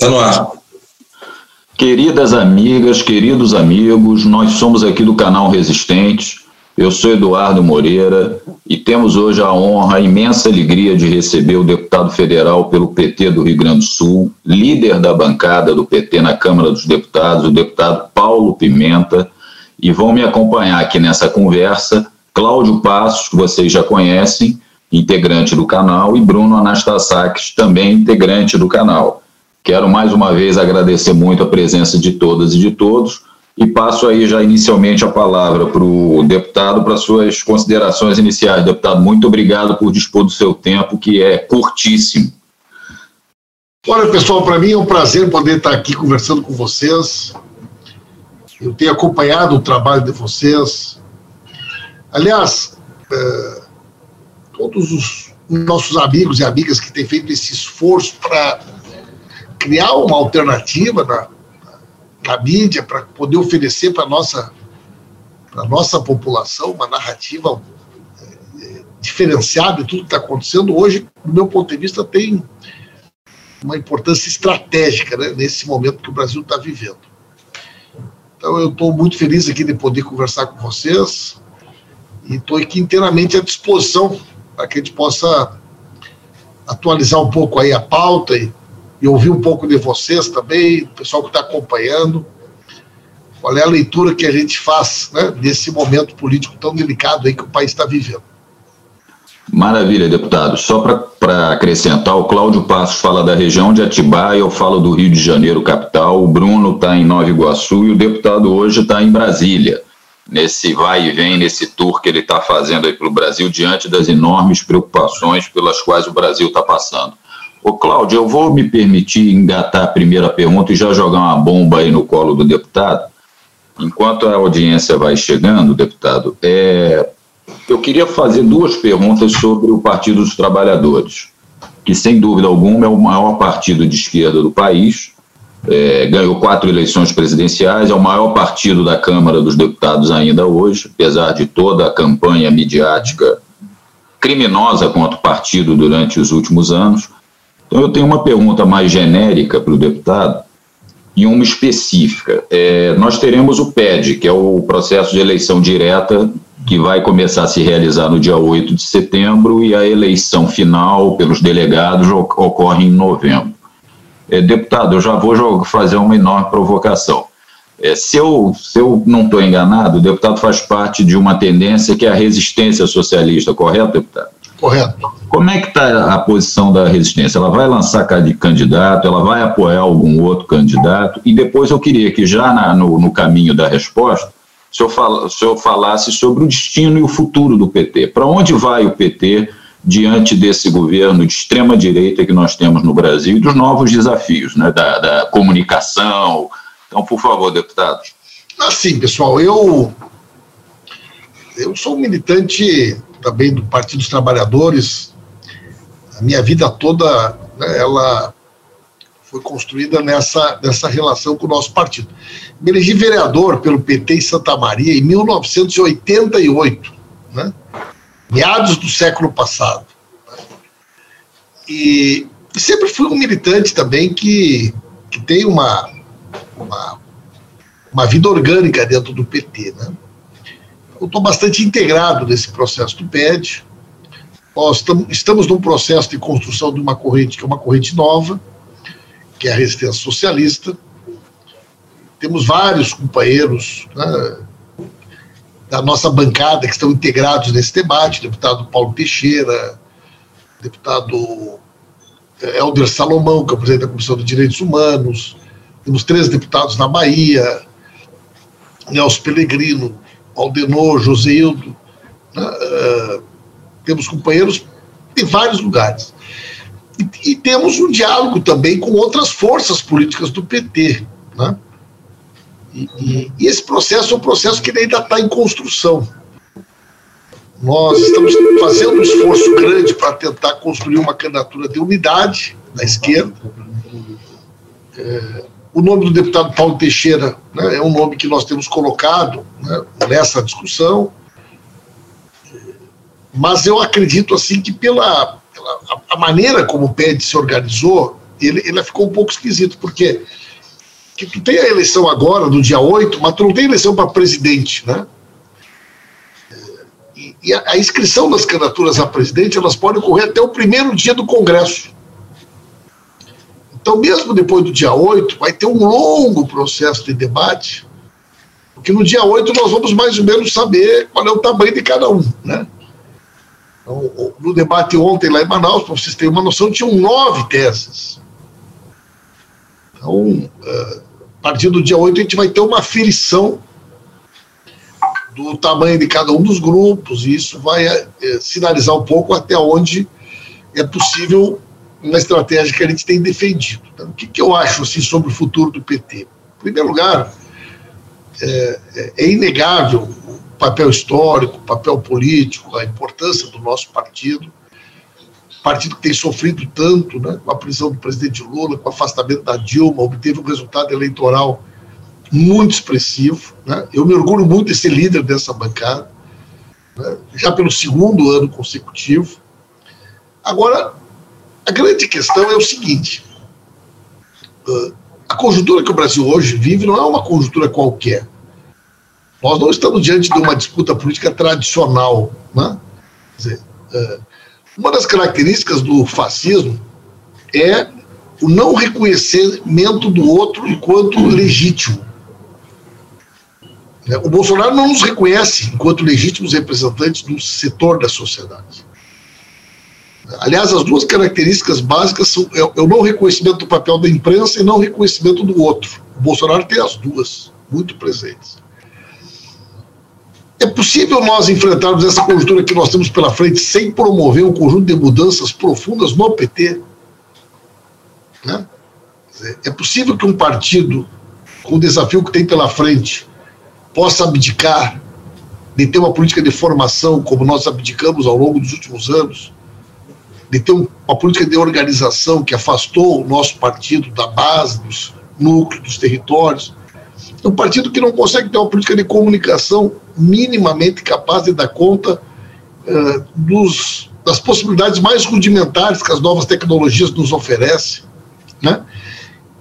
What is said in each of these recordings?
Está no ar. Queridas amigas, queridos amigos, nós somos aqui do canal Resistentes. Eu sou Eduardo Moreira e temos hoje a honra, a imensa alegria de receber o deputado federal pelo PT do Rio Grande do Sul, líder da bancada do PT na Câmara dos Deputados, o deputado Paulo Pimenta. E vão me acompanhar aqui nessa conversa Cláudio Passos, que vocês já conhecem, integrante do canal, e Bruno Anastasakis, também integrante do canal. Quero mais uma vez agradecer muito a presença de todas e de todos e passo aí já inicialmente a palavra para o deputado para suas considerações iniciais. Deputado, muito obrigado por dispor do seu tempo, que é curtíssimo. Olha, pessoal, para mim é um prazer poder estar aqui conversando com vocês. Eu tenho acompanhado o trabalho de vocês. Aliás, é, todos os nossos amigos e amigas que têm feito esse esforço para criar uma alternativa na, na mídia para poder oferecer para a nossa, nossa população uma narrativa é, diferenciada de tudo que está acontecendo, hoje, do meu ponto de vista, tem uma importância estratégica né, nesse momento que o Brasil está vivendo. Então, eu estou muito feliz aqui de poder conversar com vocês e estou aqui inteiramente à disposição para que a gente possa atualizar um pouco aí a pauta e e ouvir um pouco de vocês também, o pessoal que está acompanhando. Qual é a leitura que a gente faz né, desse momento político tão delicado aí que o país está vivendo? Maravilha, deputado. Só para acrescentar, o Cláudio Passos fala da região de Atibaia, eu falo do Rio de Janeiro, capital, o Bruno está em Nova Iguaçu e o deputado hoje está em Brasília, nesse vai e vem, nesse tour que ele está fazendo aí para o Brasil, diante das enormes preocupações pelas quais o Brasil está passando. Ô, Cláudio, eu vou me permitir engatar a primeira pergunta e já jogar uma bomba aí no colo do deputado. Enquanto a audiência vai chegando, deputado, é, eu queria fazer duas perguntas sobre o Partido dos Trabalhadores, que sem dúvida alguma é o maior partido de esquerda do país, é, ganhou quatro eleições presidenciais, é o maior partido da Câmara dos Deputados ainda hoje, apesar de toda a campanha midiática criminosa contra o partido durante os últimos anos. Então, eu tenho uma pergunta mais genérica para o deputado e uma específica. É, nós teremos o PED, que é o processo de eleição direta, que vai começar a se realizar no dia 8 de setembro, e a eleição final pelos delegados ocorre em novembro. É, deputado, eu já vou fazer uma enorme provocação. É, se, eu, se eu não estou enganado, o deputado faz parte de uma tendência que é a resistência socialista, correto, deputado? Correto. Como é que está a posição da resistência? Ela vai lançar candidato, ela vai apoiar algum outro candidato? E depois eu queria que, já na, no, no, caminho da resposta, o senhor, fala, o senhor falasse sobre o destino e o futuro do PT. Para onde vai o PT diante desse governo de extrema-direita que nós temos no Brasil e dos novos desafios né, da, da comunicação? Então, por favor, deputado. Assim, pessoal, eu, eu sou militante também do Partido dos Trabalhadores. A minha vida toda, né, ela foi construída nessa, nessa relação com o nosso partido. Me elegi vereador pelo PT em Santa Maria em 1988, né, meados do século passado. E, e sempre fui um militante também que, que tem uma, uma, uma vida orgânica dentro do PT, né? eu estou bastante integrado nesse processo do PED. Nós estamos num processo de construção de uma corrente que é uma corrente nova, que é a resistência socialista. Temos vários companheiros né, da nossa bancada que estão integrados nesse debate, deputado Paulo Teixeira, deputado Helder Salomão, que é o presidente da Comissão de Direitos Humanos, temos três deputados na Bahia, Nelson Pellegrino, Aldenor, Joseildo, né, uh, temos companheiros em vários lugares. E, e, temos um diálogo também com outras forças políticas do PT. Né? E, e, e esse processo é um processo que ainda está em construção. Nós estamos fazendo um esforço grande para tentar construir uma candidatura de unidade da esquerda. É, o nome do deputado Paulo Teixeira né, é um nome que nós temos colocado né, nessa discussão, mas eu acredito assim que pela, pela a maneira como o PED se organizou, ele, ele ficou um pouco esquisito, porque que tu tem a eleição agora, no dia 8, mas tu não tem eleição para presidente, né? E, e a, a, inscrição das candidaturas a presidente, elas podem ocorrer até o primeiro dia do Congresso. Então, mesmo depois do dia 8, vai ter um longo processo de debate, porque no dia 8 nós vamos mais ou menos saber qual é o tamanho de cada um, né? Então, no debate ontem lá em Manaus, para vocês terem uma noção, tinham nove teses. Então, uh, a partir do dia 8, a gente vai ter uma aferição do tamanho de cada um dos grupos, e isso vai é, sinalizar um pouco até onde é possível uma estratégia que a gente tem defendido. Então, o que, que, eu acho assim, sobre o futuro do PT? Em primeiro lugar, é, é inegável o papel histórico, papel político, a importância do nosso partido partido que tem sofrido tanto, né, com a prisão do presidente Lula, com o afastamento da Dilma, obteve um resultado eleitoral muito expressivo. Né? Eu me orgulho muito de ser líder dessa bancada, né, já pelo segundo ano consecutivo. Agora, a grande questão é o seguinte: a conjuntura que o Brasil hoje vive não é uma conjuntura qualquer. Nós não estamos diante de uma disputa política tradicional. Né? Dizer, uh, uma das características do fascismo é o não reconhecimento do outro enquanto legítimo. Né? O Bolsonaro não nos reconhece enquanto legítimos representantes do setor da sociedade. Aliás, as duas características básicas são é, é o não reconhecimento do papel da imprensa e não reconhecimento do outro. O Bolsonaro tem as duas muito presentes. É possível nós enfrentarmos essa conjuntura que nós temos pela frente sem promover um conjunto de mudanças profundas no PT? Né? É possível que um partido, com o desafio que tem pela frente, possa abdicar de ter uma política de formação como nós abdicamos ao longo dos últimos anos, de ter uma política de organização que afastou o nosso partido da base, dos núcleos, dos territórios, um partido que não consegue ter uma política de comunicação minimamente capaz de dar conta uh, dos, das possibilidades mais rudimentares que as novas tecnologias nos oferecem. Né?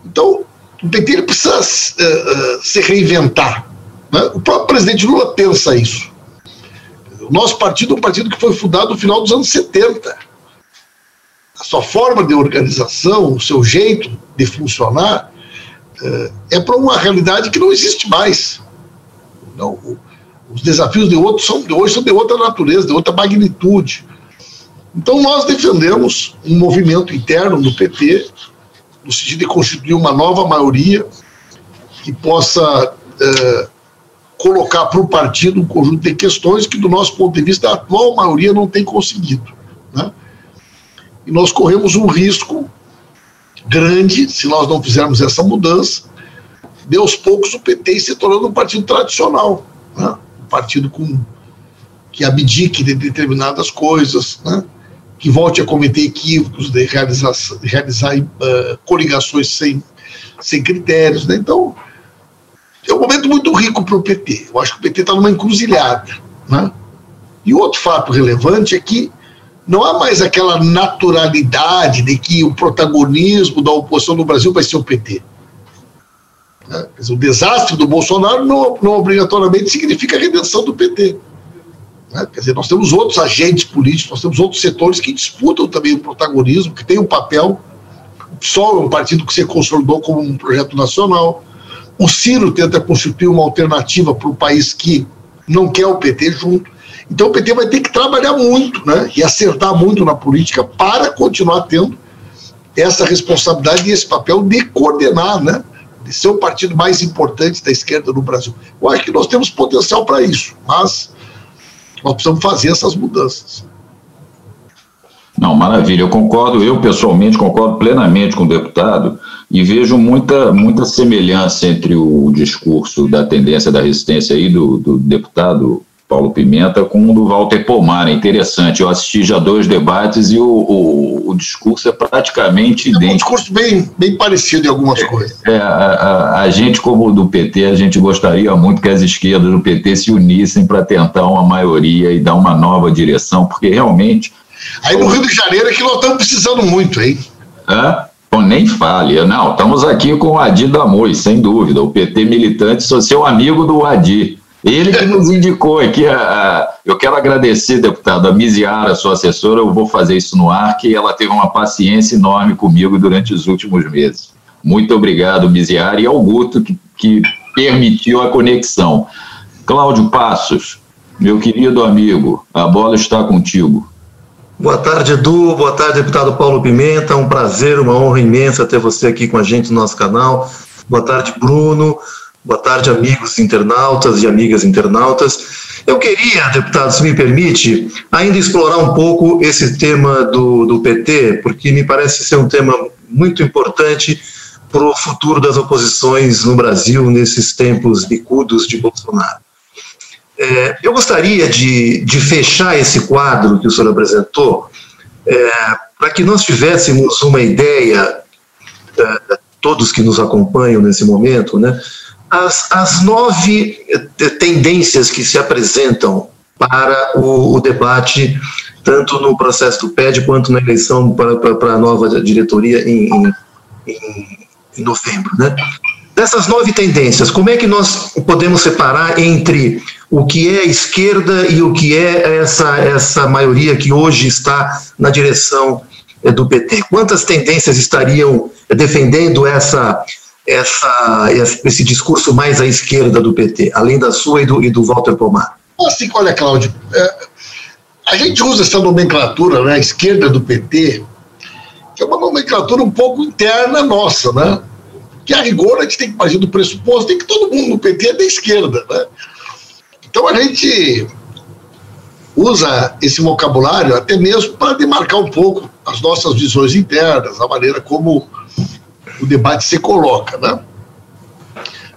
Então, o PT precisa uh, se reinventar. Né? O próprio presidente Lula pensa isso. O nosso partido é um partido que foi fundado no final dos anos 70. A sua forma de organização, o seu jeito de funcionar, é para uma realidade que não existe mais. Não, os desafios de, outros são, de hoje são de outra natureza, de outra magnitude. Então, nós defendemos um movimento interno do PT, no sentido de constituir uma nova maioria que possa é, colocar para o partido um conjunto de questões que, do nosso ponto de vista, a atual maioria não tem conseguido. Né? E nós corremos um risco grande se nós não fizermos essa mudança, de aos poucos o PT se tornando um partido tradicional, né? um partido com, que abdique de determinadas coisas, né? que volte a cometer equívocos, de realizar, realizar uh, coligações sem, sem critérios. Né? Então, é um momento muito rico para o PT. Eu acho que o PT está numa encruzilhada. Né? E outro fato relevante é que não há mais aquela naturalidade de que o protagonismo da oposição no Brasil vai ser o PT. Né? O desastre do Bolsonaro não, não, obrigatoriamente significa a redenção do PT. Né? Quer dizer, nós temos outros agentes políticos, nós temos outros setores que disputam também o protagonismo, que têm um papel. O PSOL é um partido que se consolidou como um projeto nacional. O Ciro tenta constituir uma alternativa para o país que não quer o PT junto. Então o PT vai ter que trabalhar muito né, e acertar muito na política para continuar tendo essa responsabilidade e esse papel de coordenar, né, de ser o partido mais importante da esquerda no Brasil. Eu acho que nós temos potencial para isso, mas nós precisamos fazer essas mudanças. Não, maravilha. Eu concordo, eu pessoalmente concordo plenamente com o deputado e vejo muita, muita semelhança entre o discurso da tendência da resistência aí do, do deputado Paulo Pimenta com o do Walter Pomar. É interessante. Eu assisti já dois debates e o, o, o discurso é praticamente é idêntico. um discurso bem, bem parecido em algumas coisas. É, a, a, a, gente, como do PT, a gente gostaria muito que as esquerdas do PT se unissem para tentar uma maioria e dar uma nova direção, porque realmente. Aí no Rio de Janeiro é que nós estamos precisando muito, hein? Hã? Não, nem fale. Não, estamos aqui com o Adi Damoi, sem dúvida. O PT militante, sou seu amigo do Adi. Ele que nos indicou aqui. A, a, eu quero agradecer, deputado, a Miziara, sua assessora. Eu vou fazer isso no ar, que ela teve uma paciência enorme comigo durante os últimos meses. Muito obrigado, Miziara, e ao Guto, que, que permitiu a conexão. Cláudio Passos, meu querido amigo, a bola está contigo. Boa tarde, Edu. Boa tarde, deputado Paulo Pimenta. Um prazer, uma honra imensa ter você aqui com a gente no nosso canal. Boa tarde, Bruno. Boa tarde, amigos internautas e amigas internautas. Eu queria, deputado, se me permite, ainda explorar um pouco esse tema do, do PT, porque me parece ser um tema muito importante para o futuro das oposições no Brasil nesses tempos bicudos de Bolsonaro. É, eu gostaria de, de fechar esse quadro que o senhor apresentou, é, para que nós tivéssemos uma ideia, é, todos que nos acompanham nesse momento, né, as, as nove é, tendências que se apresentam para o, o, debate, tanto no processo do PED quanto na eleição para, para, para a nova diretoria em, em, em novembro. Né? Dessas nove tendências, como é que nós podemos separar entre o que é a esquerda e o que é essa, essa maioria que hoje está na direção eh, do PT? Quantas tendências estariam defendendo essa, essa, esse discurso mais à esquerda do PT, além da sua e do, e do Walter Pomar? Assim, olha, Cláudio, é, a gente usa essa nomenclatura, né, esquerda do PT, que é uma nomenclatura um pouco interna nossa, né? Que a rigor a gente tem que partir do pressuposto tem que todo mundo no PT é da esquerda, né? Então a gente usa esse vocabulário até mesmo para demarcar um pouco as nossas visões internas, a maneira como o debate se coloca. Né?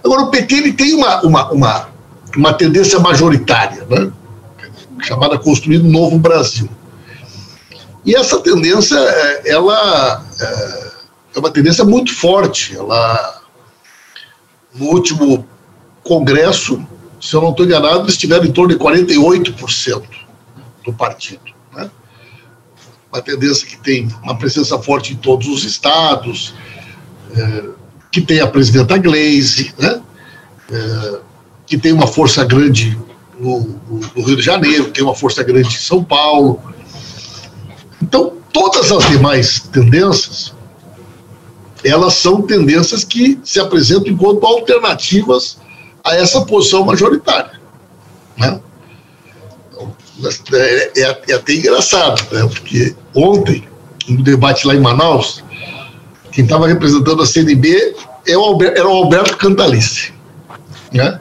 Agora, o PT ele tem uma, uma, uma, uma tendência majoritária, né? chamada Construir um Novo Brasil. E essa tendência, é, ela é, é uma tendência muito forte. Ela, no último congresso, se eu não estou enganado, eles tiveram em torno de 48% do partido. Né? Uma tendência que tem uma presença forte em todos os estados, é, que tem a presidenta Glaze, né? É, que tem uma força grande no, no, no, Rio de Janeiro, tem uma força grande em São Paulo. Então, todas as demais tendências, elas são tendências que se apresentam enquanto alternativas a essa posição majoritária. Né? É, é, é, até engraçado, né? porque ontem, no debate lá em Manaus, quem estava representando a CNB é era o Alberto Cantalice. Né?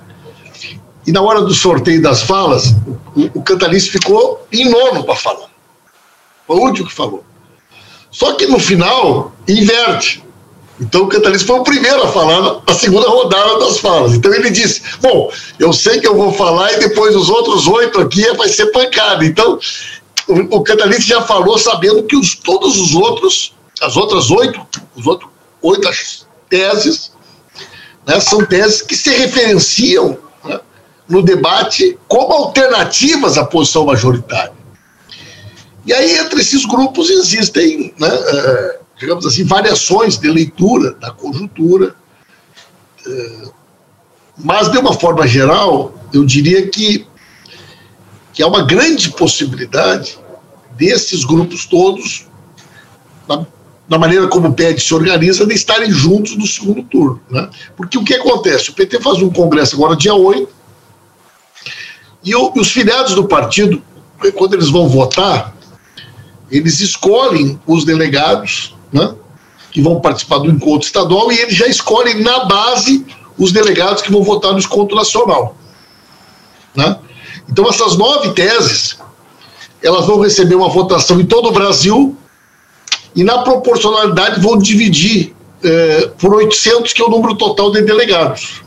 E na hora do sorteio das falas, o, Cantalice ficou em nono para falar. Foi o último que falou. Só que no final, inverte. Então o Cantalista foi o primeiro a falar na segunda rodada das falas. Então ele disse: Bom, eu sei que eu vou falar e depois os outros oito aqui vai ser pancada. Então o, o Cantalista já falou sabendo que os, todos os outros, as outras oito, os outros oito teses, né, são teses que se referenciam né, no debate como alternativas à posição majoritária. E aí, entre esses grupos, existem. Né, é, digamos assim, variações de leitura da conjuntura. É, mas, de uma forma geral, eu diria que, que há uma grande possibilidade desses grupos todos, na maneira como o PED se organiza, de estarem juntos no segundo turno. Né? Porque o que acontece? O PT faz um congresso agora dia 8, e, o, e os filiados do partido, quando eles vão votar, eles escolhem os delegados né, que vão participar do encontro estadual e eles já escolhem na base os delegados que vão votar no encontro nacional. Né? Então, essas nove teses, elas vão receber uma votação em todo o Brasil e, na proporcionalidade, vão dividir é, por 800, que é o número total de delegados.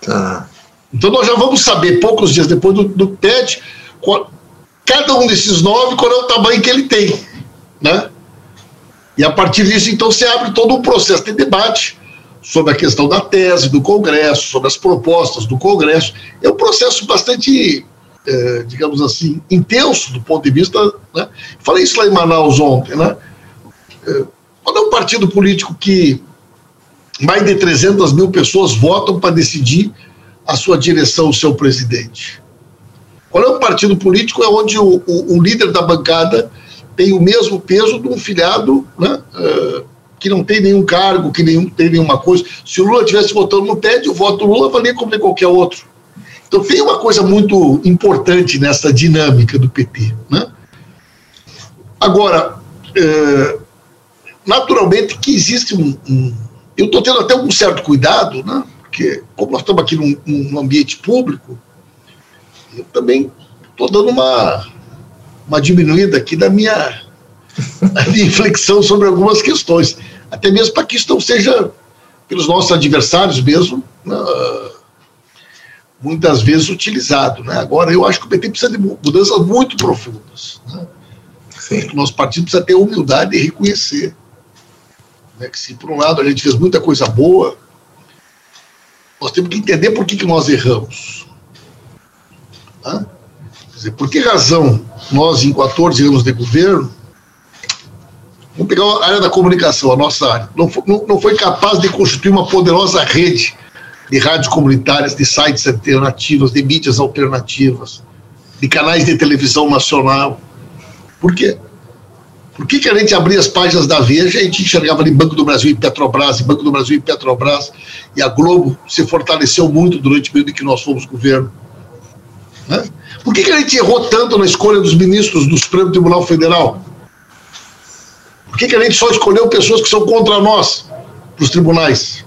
Tá. Então, nós já vamos saber, poucos dias depois do, do TED, qual, cada um desses nove, qual é o tamanho que ele tem. Né? E a partir disso, então, se abre todo um processo de debate sobre a questão da tese do Congresso, sobre as propostas do Congresso. É um processo bastante, é, digamos assim, intenso do ponto de vista. Né? Falei isso lá em Manaus ontem. Né? É, quando é um partido político que mais de 300 mil pessoas votam para decidir a sua direção, o seu presidente? Qual é o partido político é onde o, o, o líder da bancada tem o mesmo peso de um filiado né, uh, que não tem nenhum cargo, que nenhum, tem nenhuma coisa. Se o Lula estivesse votando no TED, o voto do Lula valia como qualquer outro. Então tem uma coisa muito importante nessa dinâmica do PT. Né? Agora, é, naturalmente que existe um, um eu estou tendo até um certo cuidado, né? porque como nós estamos aqui num, num ambiente público, eu também estou dando uma, uma diminuída aqui da minha, da minha inflexão sobre algumas questões, até mesmo para que isso não seja, pelos nossos adversários mesmo, né? Muitas vezes utilizado. Né? Agora, eu acho que o PT precisa de mudanças muito profundas. Né? O nosso partido precisa ter humildade e reconhecer né, que se por um lado a gente fez muita coisa boa, nós temos que entender por que, que nós erramos. Quer dizer, por que razão nós, em 14 anos de governo, vamos pegar a área da comunicação, a nossa área, não foi, não, não foi capaz de constituir uma poderosa rede de rádios comunitárias, de sites alternativos, de mídias alternativas, de canais de televisão nacional. Por quê? Por que, que a gente abria as páginas da Veja e a gente enxergava ali Banco do Brasil e Petrobras, e Banco do Brasil e Petrobras, e a Globo se fortaleceu muito durante o período em que nós fomos governo? Né? Por que, que a gente errou tanto na escolha dos ministros do Supremo Tribunal Federal? Por que, que a gente só escolheu pessoas que são contra nós para os tribunais?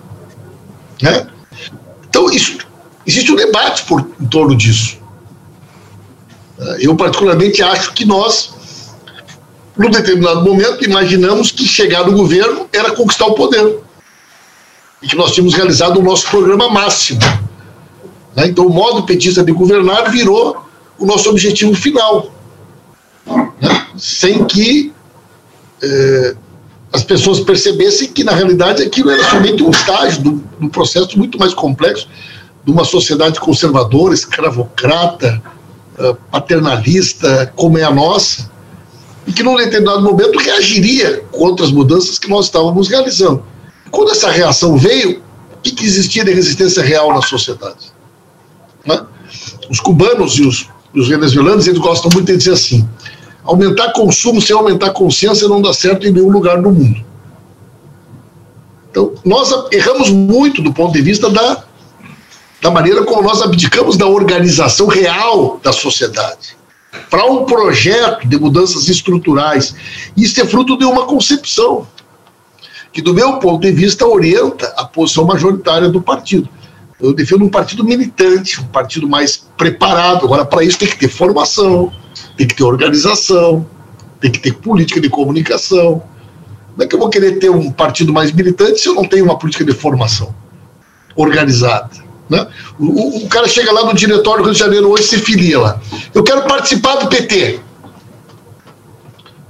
Né? Então, isso, existe um debate por, em torno disso. Eu, particularmente, acho que nós num determinado momento, imaginamos que chegar no governo era conquistar o poder. E que nós tínhamos realizado o nosso programa máximo. Né? Então, o modo petista de governar virou o nosso objetivo final. Né? Sem que eh, as pessoas percebessem que, na realidade, aquilo era somente um estágio do, do processo muito mais complexo de uma sociedade conservadora, escravocrata, eh, paternalista, como é a nossa, e que num determinado momento reagiria contra as mudanças que nós estávamos realizando. Quando essa reação veio, o que, que existia de resistência real na sociedade? Né? Os cubanos e os, os venezuelanos eles gostam muito de dizer assim: aumentar consumo sem aumentar consciência não dá certo em nenhum lugar do mundo. Então, nós erramos muito do ponto de vista da, da maneira como nós abdicamos da organização real da sociedade para um projeto de mudanças estruturais. Isso é fruto de uma concepção que, do meu ponto de vista, orienta a posição majoritária do partido. Eu defendo um partido militante, um partido mais preparado. Agora, para isso, tem que ter formação, tem que ter organização, tem que ter política de comunicação. Como é que eu vou querer ter um partido mais militante se eu não tenho uma política de formação organizada? Né? O, o, cara chega lá no diretório do Rio de Janeiro hoje se filia lá. Eu quero participar do PT.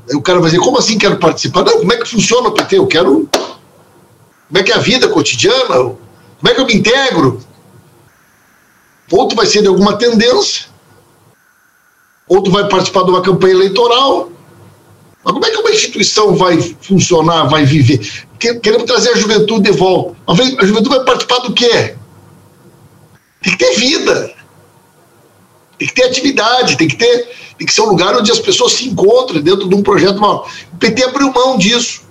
Aí o cara vai dizer, como assim quero participar? Não, como é que funciona o PT? Eu quero. Como é que é a vida cotidiana? Como é que eu me integro? Outro vai ser de alguma tendência, outro vai participar de uma campanha eleitoral. Mas como é que uma instituição vai funcionar, vai viver? Queremos trazer a juventude de volta. A juventude vai participar do quê? Tem que ter vida. Tem que ter atividade, tem que ter, tem que ser um lugar onde as pessoas se encontrem dentro de um projeto maior. O PT abriu mão disso.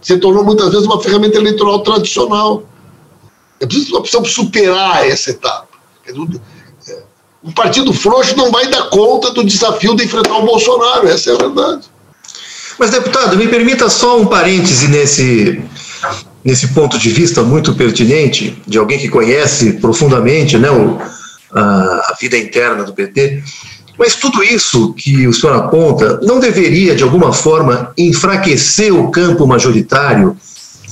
Se tornou muitas vezes uma ferramenta eleitoral tradicional. É preciso, nós precisamos superar essa etapa. O partido frouxo não vai dar conta do desafio de enfrentar o Bolsonaro, essa é a verdade. Mas, deputado, me permita só um parêntese nesse, nesse ponto de vista muito pertinente, de alguém que conhece profundamente né, o, a, a vida interna do PT. Mas tudo isso que o senhor aponta não deveria, de alguma forma, enfraquecer o campo majoritário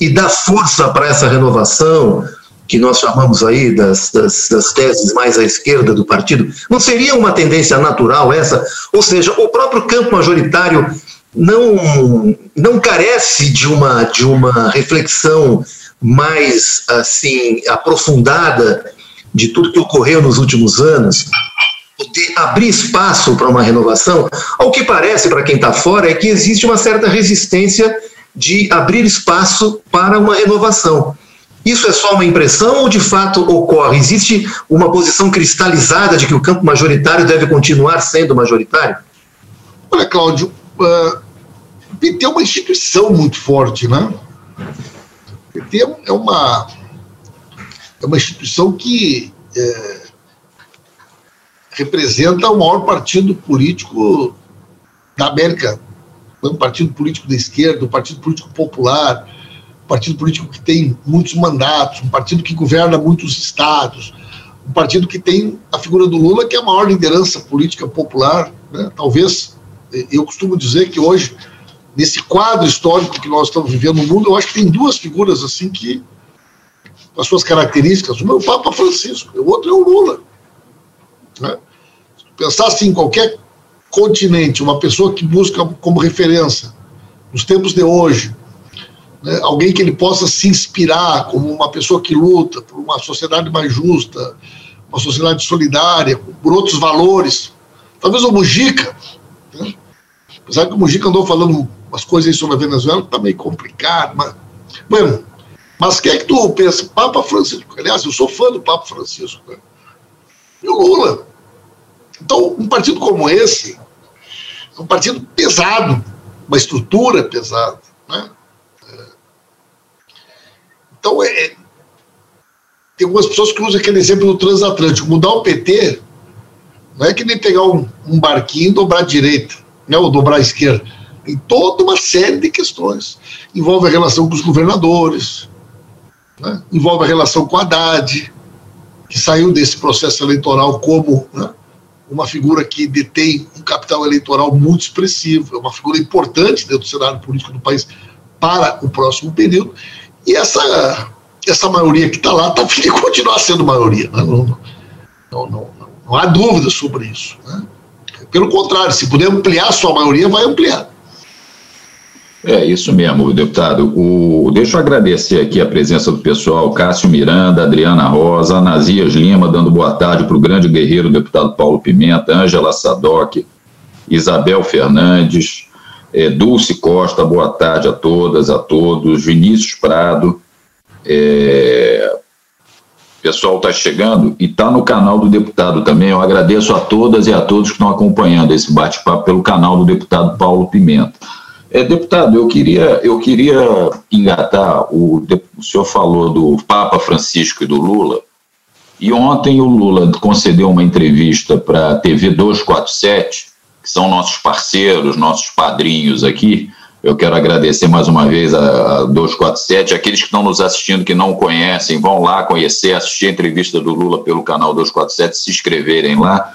e dar força para essa renovação que nós chamamos aí das, das, das, teses mais à esquerda do partido? Não seria uma tendência natural essa? Ou seja, o próprio campo majoritário não, não carece de uma, de uma reflexão mais assim aprofundada de tudo que ocorreu nos últimos anos, poder abrir espaço para uma renovação, ao que parece para quem está fora é que existe uma certa resistência de abrir espaço para uma renovação. Isso é só uma impressão ou de fato ocorre? Existe uma posição cristalizada de que o campo majoritário deve continuar sendo majoritário? Olha, Cláudio, uh, o PT é uma instituição muito forte, né? O PT é uma, é uma instituição que é, representa o maior partido político da América, um partido político da esquerda, um partido político popular, um partido político que tem muitos mandatos, um partido que governa muitos estados, um partido que tem a figura do Lula, que é a maior liderança política popular. Né? Talvez, eu costumo dizer que hoje, nesse quadro histórico que nós estamos vivendo no mundo, eu acho que tem duas figuras assim que, com as suas características, o meu Papa Francisco, o outro é o Lula. Né? pensar assim, em qualquer continente, uma pessoa que busca como referência, nos tempos de hoje, né, alguém que ele possa se inspirar como uma pessoa que luta por uma sociedade mais justa, uma sociedade solidária, por outros valores. Talvez o Mujica, né? apesar que o Mujica andou falando umas coisas sobre a Venezuela, está meio complicado, mas. Bueno, mas quem é que tu pensa? Papa Francisco. Aliás, eu sou fã do Papa Francisco. Né? E o Lula. Então, um partido como esse é um partido pesado, uma estrutura pesada. Né? Então, é, é, tem algumas pessoas que usam aquele exemplo do transatlântico. Mudar o PT não é que nem pegar um, um barquinho e dobrar a direita, né, ou dobrar a esquerda. Tem toda uma série de questões. Envolve a relação com os governadores, né, envolve a relação com a Haddad, que saiu desse processo eleitoral como né, uma figura que detém um capital eleitoral muito expressivo, é uma figura importante dentro do cenário político do país para o próximo período, e essa, essa maioria que está lá está afim de continuar sendo maioria. Né? Não, não, não, não, há dúvida sobre isso. Né? Pelo contrário, se puder ampliar a sua maioria, vai ampliar. É isso mesmo, deputado. O, deixa eu agradecer aqui a presença do pessoal, Cássio Miranda, Adriana Rosa, Anazias Lima, dando boa tarde para o grande guerreiro, deputado Paulo Pimenta, Ângela Sadoc, Isabel Fernandes, é, Dulce Costa, boa tarde a todas, a todos, Vinícius Prado, é, pessoal está chegando e está no canal do deputado também. Eu agradeço a todas e a todos que estão acompanhando esse bate-papo pelo canal do deputado Paulo Pimenta. É, deputado, eu queria, eu queria engatar, o, o senhor falou do Papa Francisco e do Lula, e ontem o Lula concedeu uma entrevista para a TV 247, que são nossos parceiros, nossos padrinhos aqui. Eu quero agradecer mais uma vez a, a 247. Aqueles que estão nos assistindo que não conhecem, vão lá conhecer, assistir a entrevista do Lula pelo canal 247, se inscreverem lá.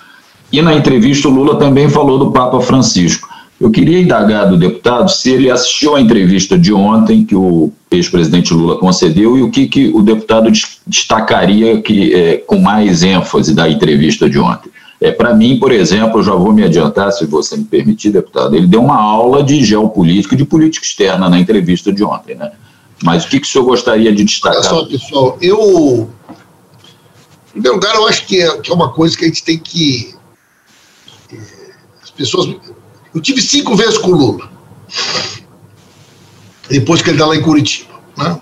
E na entrevista o Lula também falou do Papa Francisco. Eu queria indagar do deputado se ele assistiu à entrevista de ontem que o ex-presidente Lula concedeu e o que, que o deputado destacaria que, é, com mais ênfase da entrevista de ontem. É, Para mim, por exemplo, já vou me adiantar, se você me permitir, deputado, ele deu uma aula de geopolítica e de política externa na entrevista de ontem, né? Mas o que, que o senhor gostaria de destacar? Olha só, pessoal, eu. Em primeiro lugar, eu acho que é, que é uma coisa que a gente tem que. É, as pessoas eu tive cinco vezes com o Lula. Depois que ele está lá em Curitiba. Né?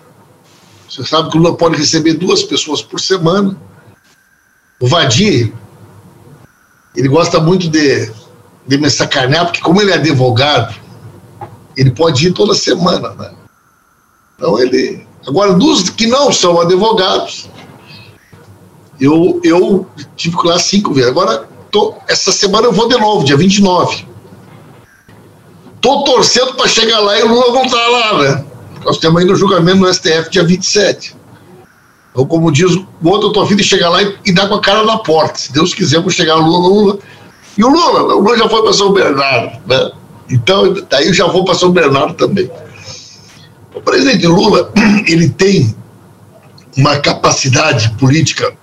Você sabe que o Lula pode receber duas pessoas por semana. O Vadir, ele gosta muito de, de me sacanear, porque como ele é advogado, ele pode ir toda semana. Né? Então ele. Agora, dos que não são advogados, eu, eu tive que ir lá cinco vezes. Agora, tô, essa semana eu vou de novo, dia 29. Tô torcendo para chegar lá e o Lula não tá lá, né? Nós temos ainda o julgamento no STF dia 27. Então, como diz outro, eu tô afim de chegar lá e, e dar com a cara na porta. Se Deus quiser, vou chegar Lula, Lula. E o Lula, o Lula já foi para São Bernardo, né? Então, daí eu já vou para São Bernardo também. O presidente Lula, ele tem uma capacidade política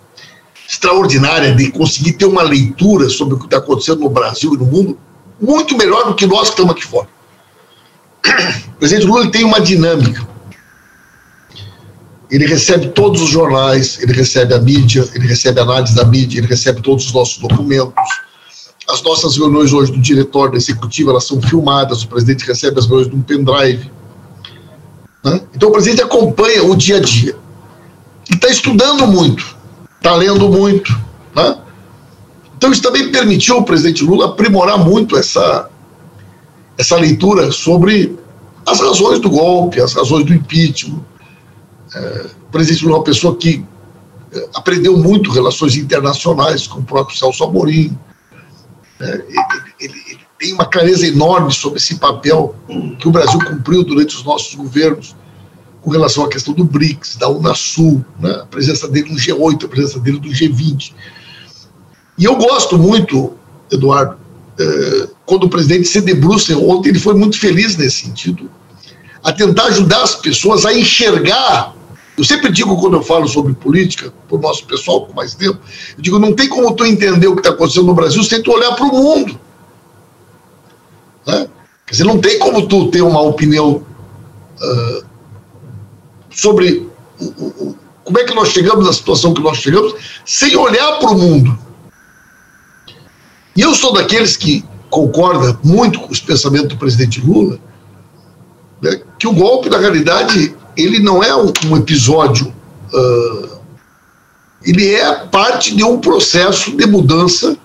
extraordinária de conseguir ter uma leitura sobre o que está acontecendo no Brasil e no mundo muito melhor do que nós que estamos aqui fora. O presidente Lula tem uma dinâmica. Ele recebe todos os jornais, ele recebe a mídia, ele recebe a análise da mídia, ele recebe todos os nossos documentos. As nossas reuniões hoje do diretório da executiva, elas são filmadas, o presidente recebe as reuniões de um pendrive. Né? Então o presidente acompanha o dia a dia. E está estudando muito, está lendo muito. Né? Então isso também permitiu ao presidente Lula aprimorar muito essa, essa leitura sobre as razões do golpe, as razões do impeachment. O presidente Lula é uma pessoa que é, aprendeu muito relações internacionais com o próprio Celso Amorim. É, ele, ele, ele, tem uma clareza enorme sobre esse papel que o Brasil cumpriu durante os nossos governos com relação à questão do BRICS, da Unasul, né, a presença dele no G8, a presença dele no G20. E eu gosto muito, Eduardo, é, quando o presidente se debruça, ontem ele foi muito feliz nesse sentido, a tentar ajudar as pessoas a enxergar. Eu sempre digo, quando eu falo sobre política, para o nosso pessoal com mais tempo, eu digo: não tem como tu entender o que está acontecendo no Brasil sem tu olhar para o mundo. Né? Quer dizer, não tem como tu ter uma opinião uh, sobre o, o, como é que nós chegamos na situação que nós chegamos sem olhar para o mundo. E eu sou daqueles que concorda muito com os pensamentos do presidente Lula, né, que o golpe, na realidade, ele não é um, episódio, uh, ele é parte de um processo de mudança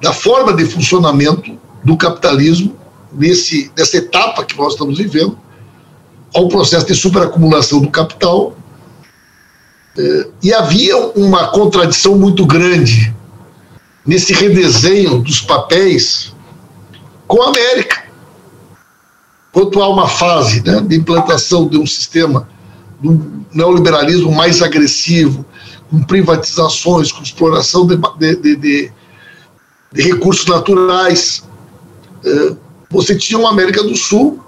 da forma de funcionamento do capitalismo nesse, nessa etapa que nós estamos vivendo, ao processo de superacumulação do capital. Uh, e havia uma contradição muito grande nesse redesenho dos papéis com a América. Quanto há uma fase né, de implantação de um sistema do neoliberalismo mais agressivo, com privatizações, com exploração de, de, de, de recursos naturais, é, você tinha uma América do Sul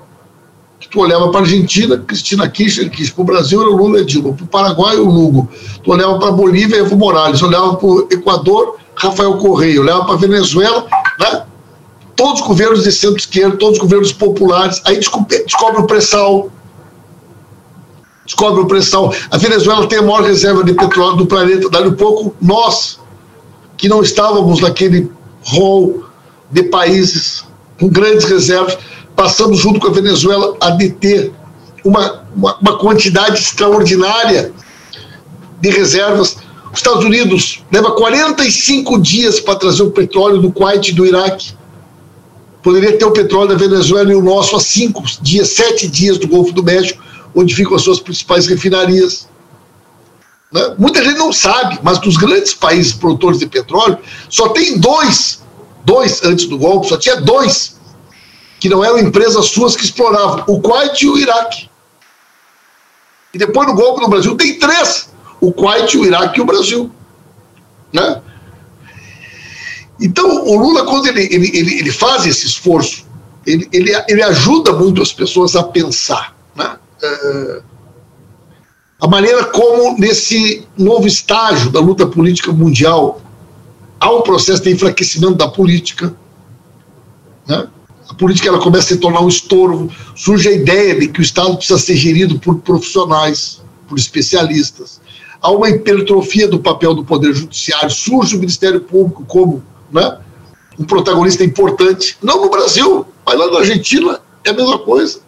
que tu olhava para a Argentina, Cristina Kirchner para o Brasil era o Lula e Dilma, para o Paraguai o Lugo, tu olhava para a Bolívia Evo Morales, olhava para o Equador Rafael Correia, olhava para a Venezuela, né? Todos os governos de centro-esquerda, todos os governos populares, aí descobre, descobre o pré-sal. Descobre o pré-sal. A Venezuela tem a maior reserva de petróleo do planeta, dali um pouco nós, que não estávamos naquele rol de países com grandes reservas, passamos junto com a Venezuela a deter uma, uma, uma quantidade extraordinária de reservas os Estados Unidos leva 45 dias para trazer o petróleo do Kuwait e do Iraque. Poderia ter o petróleo da Venezuela e o nosso há cinco dias, sete dias do Golfo do México, onde ficam as suas principais refinarias. Né? Muita gente não sabe, mas dos grandes países produtores de petróleo, só tem dois, dois antes do golpe, só tinha dois, que não eram empresas suas que exploravam, o Kuwait e o Iraque. E depois no golpe no Brasil tem três o Kuwait, o Iraque e o Brasil. Né? Então, o Lula, quando ele, ele, ele, ele faz esse esforço, ele, ele, ele ajuda muito as pessoas a pensar. Né? É, a maneira como, nesse novo estágio da luta política mundial, há um processo de enfraquecimento da política. Né? A política ela começa a se tornar um estorvo, surge a ideia de que o Estado precisa ser gerido por profissionais, por especialistas há uma hipertrofia do papel do Poder Judiciário, surge o Ministério Público como né, um protagonista importante, não no Brasil, mas lá na Argentina é a mesma coisa.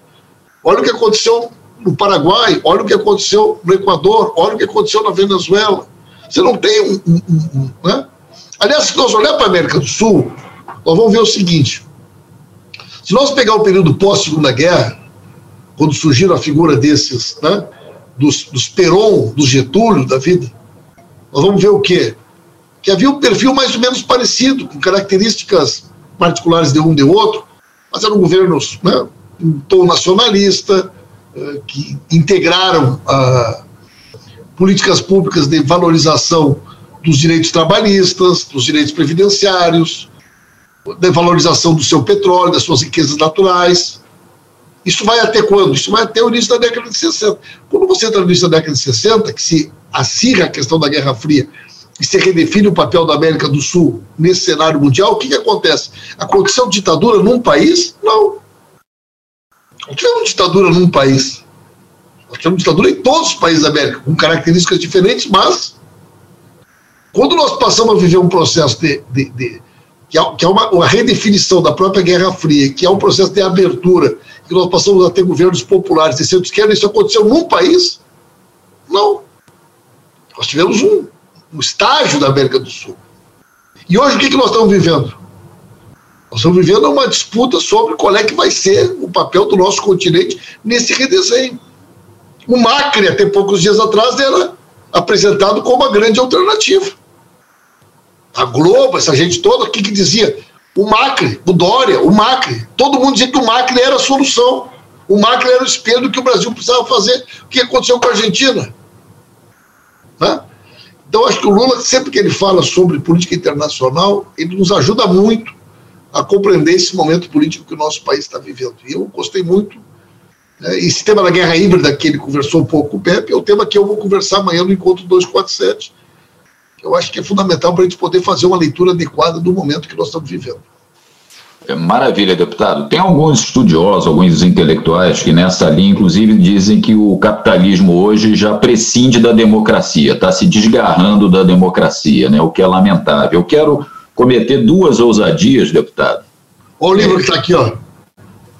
Olha o que aconteceu no Paraguai, olha o que aconteceu no Equador, olha o que aconteceu na Venezuela. Você não tem um. um, um, um né? Aliás, se nós olharmos para a América do Sul, nós vamos ver o seguinte: se nós pegar o período pós-Segunda Guerra, quando surgiram a figura desses né, dos, dos Peron, dos Getúlio da vida, nós vamos ver o quê? Que havia um perfil mais ou menos parecido, com características particulares de um de outro, mas eram governos né, um tom nacionalista, eh, que integraram ah, políticas públicas de valorização dos direitos trabalhistas, dos direitos previdenciários, da valorização do seu petróleo, das suas riquezas naturais, isso vai até quando? Isso vai até o início da década de 60. Quando você entra no início da década de 60, que se acirra a questão da Guerra Fria e se redefine o papel da América do Sul nesse cenário mundial, o que, que acontece? Aconteceu ditadura num país? Não. Não tivemos ditadura num país. Nós tivemos ditadura em todos os países da América, com características diferentes, mas quando nós passamos a viver um processo de, de, de que é, que é uma, uma, redefinição da própria Guerra Fria, que é um processo de abertura, que nós passamos a ter governos populares de centro-esquerda, isso aconteceu num país? Não. Nós tivemos um, um estágio da América do Sul. E hoje o que, que nós estamos vivendo? Nós estamos vivendo uma disputa sobre qual é que vai ser o papel do nosso continente nesse redesenho. O Macri, até poucos dias atrás, era apresentado como uma grande alternativa. A Globo, essa gente toda, o que, que dizia? O Macri, o Dória, o Macri. Todo mundo dizia que o Macri era a solução. O Macri era o espelho do que o Brasil precisava fazer. O que aconteceu com a Argentina? Né? Então, acho que o Lula, sempre que ele fala sobre política internacional, ele nos ajuda muito a compreender esse momento político que o nosso país está vivendo. E eu gostei muito. Né, esse tema da guerra híbrida, que ele conversou um pouco com o Pepe, é o tema que eu vou conversar amanhã no Encontro 247. Que eu acho que é fundamental para a gente poder fazer uma leitura adequada do momento que nós estamos vivendo. É maravilha, deputado. Tem alguns estudiosos, alguns intelectuais que nessa linha, inclusive, dizem que o capitalismo hoje já prescinde da democracia, está se desgarrando da democracia, né? o que é lamentável. Eu quero cometer duas ousadias, deputado. Olha o livro que está aqui, ó.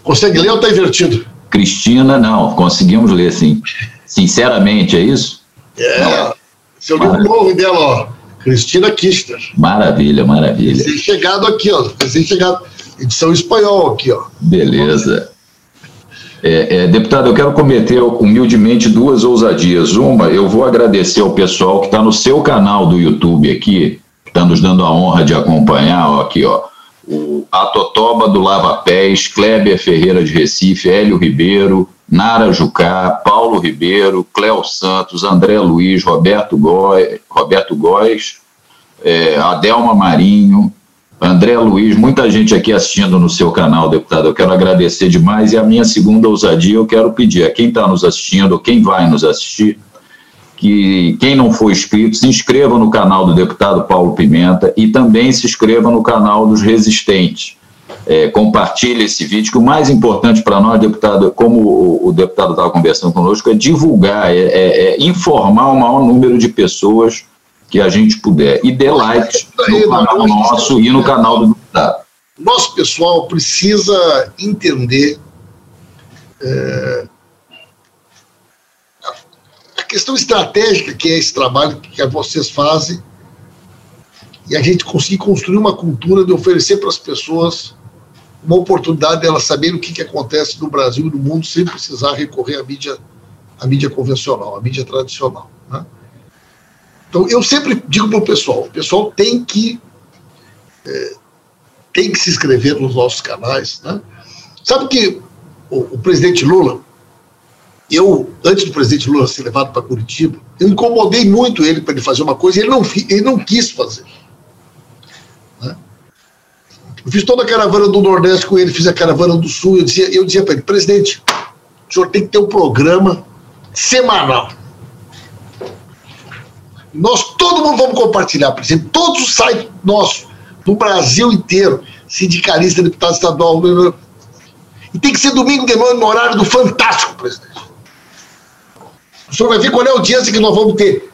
Consegue ler ou está invertido? Cristina, não, conseguimos ler, sim. Sinceramente, é isso? É. Seu livro novo dela, ó. Cristina Kirchner. Maravilha, maravilha. Recém chegado aqui, ó. Recém chegado edição espanhol aqui, ó. Beleza. É, é, deputado, eu quero cometer humildemente duas ousadias. Uma, eu vou agradecer ao pessoal que está no seu canal do YouTube aqui, que está nos dando a honra de acompanhar, ó, aqui, ó. O Atotoba do Lava Pés, Kleber Ferreira de Recife, Hélio Ribeiro, Nara Jucá, Paulo Ribeiro, Cléo Santos, André Luiz, Roberto Góes, Roberto Góes é, Adelma Marinho, André Luiz, muita gente aqui assistindo no seu canal, deputado. Eu quero agradecer demais. E a minha segunda ousadia, eu quero pedir a quem está nos assistindo, quem vai nos assistir, que quem não for inscrito, se inscreva no canal do deputado Paulo Pimenta e também se inscreva no canal dos Resistentes. É, compartilhe esse vídeo, que o mais importante para nós, deputado, como o, o deputado estava conversando conosco, é divulgar, é, é, é informar o maior número de pessoas que a gente puder. E dê like no canal nosso e no canal do deputado. Nosso pessoal precisa entender é, a questão estratégica que é esse trabalho que vocês fazem e a gente conseguir construir uma cultura de oferecer para as pessoas uma oportunidade de elas saberem o que, que acontece no Brasil e no mundo sem precisar recorrer à mídia, à mídia convencional, à mídia tradicional. Né? Então, eu sempre digo para o pessoal: o pessoal tem que, é, tem que se inscrever nos nossos canais. Né? Sabe que o, o presidente Lula, eu, antes do presidente Lula ser levado para Curitiba, eu incomodei muito ele para ele fazer uma coisa e ele não, ele não quis fazer. Né? Eu fiz toda a caravana do Nordeste com ele, fiz a caravana do Sul. Eu dizia, eu dizia para ele, presidente, o senhor tem que ter um programa semanal. Nós, todo mundo vamos compartilhar, por exemplo, todos os sites nossos, no Brasil inteiro, sindicalista, deputado estadual, e tem que ser domingo de noite no horário do Fantástico, presidente. O senhor vai ver qual é o dia que nós vamos ter.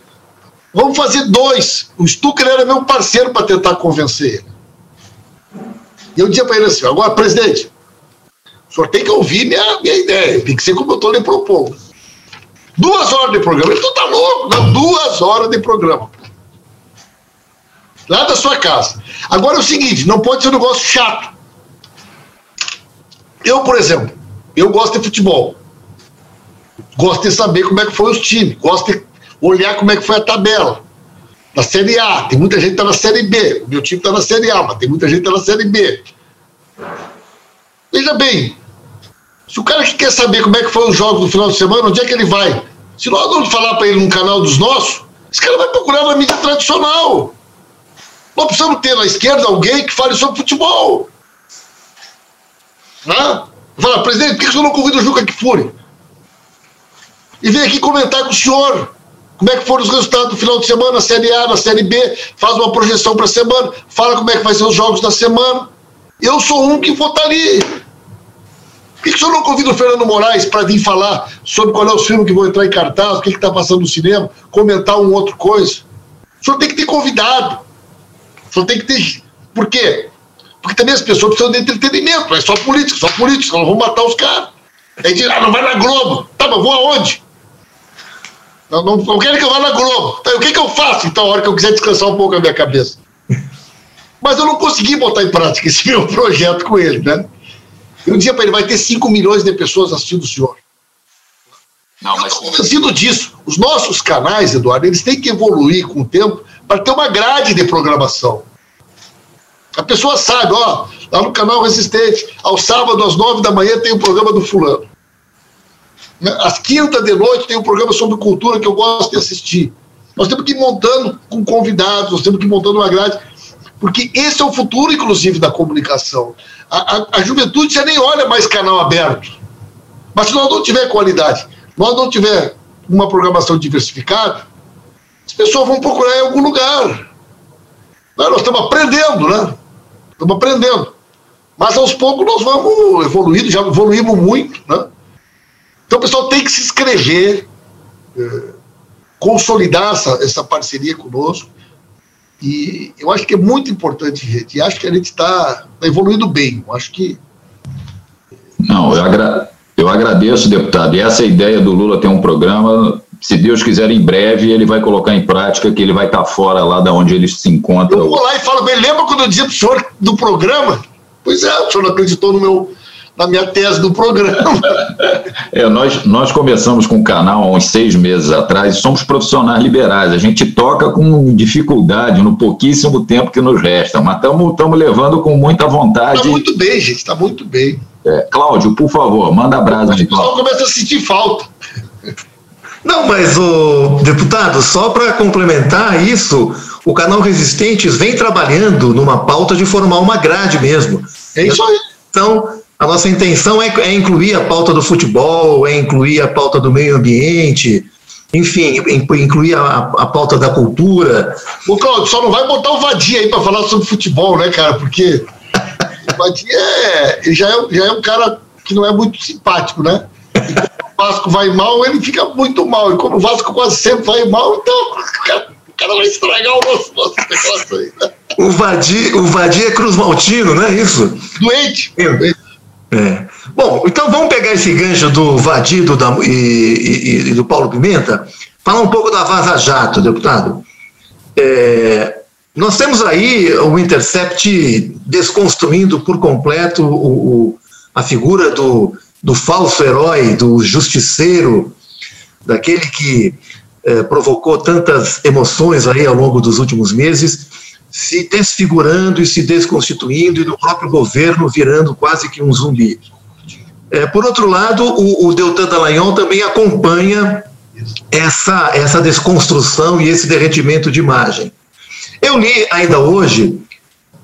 Vamos fazer dois. O Stucker era meu parceiro para tentar convencer ele. E eu dizia para ele assim: agora, presidente, o senhor tem que ouvir minha, minha ideia, tem que ser como eu estou lhe propondo. Duas horas de programa. Ele falou, tá louco? Não, duas horas de programa. Lá da sua casa. Agora é o seguinte, não pode ser um negócio chato. Eu, por exemplo, eu gosto de futebol. Gosto de saber como é que foi os times. Gosto de olhar como é que foi a tabela. Na Série A, tem muita gente que está na Série B. O meu time está na Série A, mas tem muita gente que está na Série B. Veja bem, se o cara que quer saber como é que foi os jogos do final de semana, onde é que ele vai? Se nós vamos falar para ele num canal dos nossos, esse cara vai procurar na mídia tradicional. Nós precisamos ter na esquerda alguém que fale sobre futebol. Né? Fala, presidente, por que senhor não convida o Juca Kfouri? E vem aqui comentar com o senhor como é que foram os resultados do final de semana, na Série A, na Série B, faz uma projeção para a semana, fala como é que vai ser os jogos da semana. Eu sou um que ali por que o senhor não convida o Fernando Moraes para vir falar sobre qual é o filme que vão entrar em cartaz, o que está passando no cinema, comentar um outro coisa? O senhor tem que ter convidado. O senhor tem que ter. Por quê? Porque também as pessoas precisam de entretenimento, é só política, só política, nós vamos matar os caras. Aí diz, ah, não vai na Globo. Tá, mas vou aonde? Não, não, não quero que eu vá na Globo. Tá, o que, que eu faço, então, a hora que eu quiser descansar um pouco a minha cabeça? Mas eu não consegui botar em prática esse meu projeto com ele, né? Eu dizia para ele, vai ter 5 milhões de pessoas assistindo o senhor. Não, mas... Eu convencido disso. Os nossos canais, Eduardo, eles têm que evoluir com o tempo para ter uma grade de programação. A pessoa sabe, ó, lá no canal Resistente, ao sábado às nove da manhã tem o um programa do fulano. Às quinta de noite tem um programa sobre cultura que eu gosto de assistir. Nós temos que ir montando com convidados, nós temos que ir montando uma grade, porque esse é o futuro, inclusive, da comunicação. A, a, a juventude já nem olha mais canal aberto. Mas se nós não tiver qualidade, nós não tiver uma programação diversificada, as pessoas vão procurar em algum lugar. Nós estamos aprendendo, né? Estamos aprendendo. Mas aos poucos nós vamos evoluindo, já evoluímos muito, né? Então o pessoal tem que se inscrever, é, consolidar essa, essa parceria conosco. E eu acho que é muito importante, gente. E acho que a gente está tá evoluindo bem. Eu acho que. Não, eu, agra eu agradeço, deputado. E essa ideia do Lula ter um programa se Deus quiser, em breve ele vai colocar em prática que ele vai estar fora lá da onde ele se encontra. Eu vou lá e falo bem, lembra quando eu dizia para o senhor do programa? Pois é, o senhor não acreditou no meu, na minha tese do programa. É, nós, nós começamos com o canal há uns seis meses atrás e somos profissionais liberais. A gente toca com dificuldade no pouquíssimo tempo que nos resta, mas estamos levando com muita vontade. Está muito bem, gente, está muito bem. É, Cláudio, por favor, manda abraço. O pessoal começa a sentir falta. Não, mas o deputado, só para complementar isso, o canal Resistentes vem trabalhando numa pauta de formar uma grade mesmo. É isso aí. Então, a nossa intenção é, é incluir a pauta do futebol, é incluir a pauta do meio ambiente, enfim, incluir a, a pauta da cultura. O Claudio, só não vai botar o Vadia aí para falar sobre futebol, né, cara? Porque o Vadia é, já, é, já é um cara que não é muito simpático, né? Vasco vai mal, ele fica muito mal. E como o Vasco quase sempre vai mal, então o cara, o cara vai estragar o nosso, nosso negócio aí. Né? O Vadir, o Vadir é Cruz Maltino, não é isso? Doente. É. Bom, então vamos pegar esse gancho do Vadir do, da, e, e, e, do Paulo Pimenta, falar um pouco da Vaza Jato, deputado. É, nós temos aí o Intercept desconstruindo por completo o, o, a figura do do falso herói, do justiceiro, daquele que eh, provocou tantas emoções aí ao longo dos últimos meses, se desfigurando e se desconstituindo e no próprio governo virando quase que um zumbi. Eh, por outro lado, o, o Deltan Dallagnol também acompanha essa, essa desconstrução e esse derretimento de imagem. Eu li ainda hoje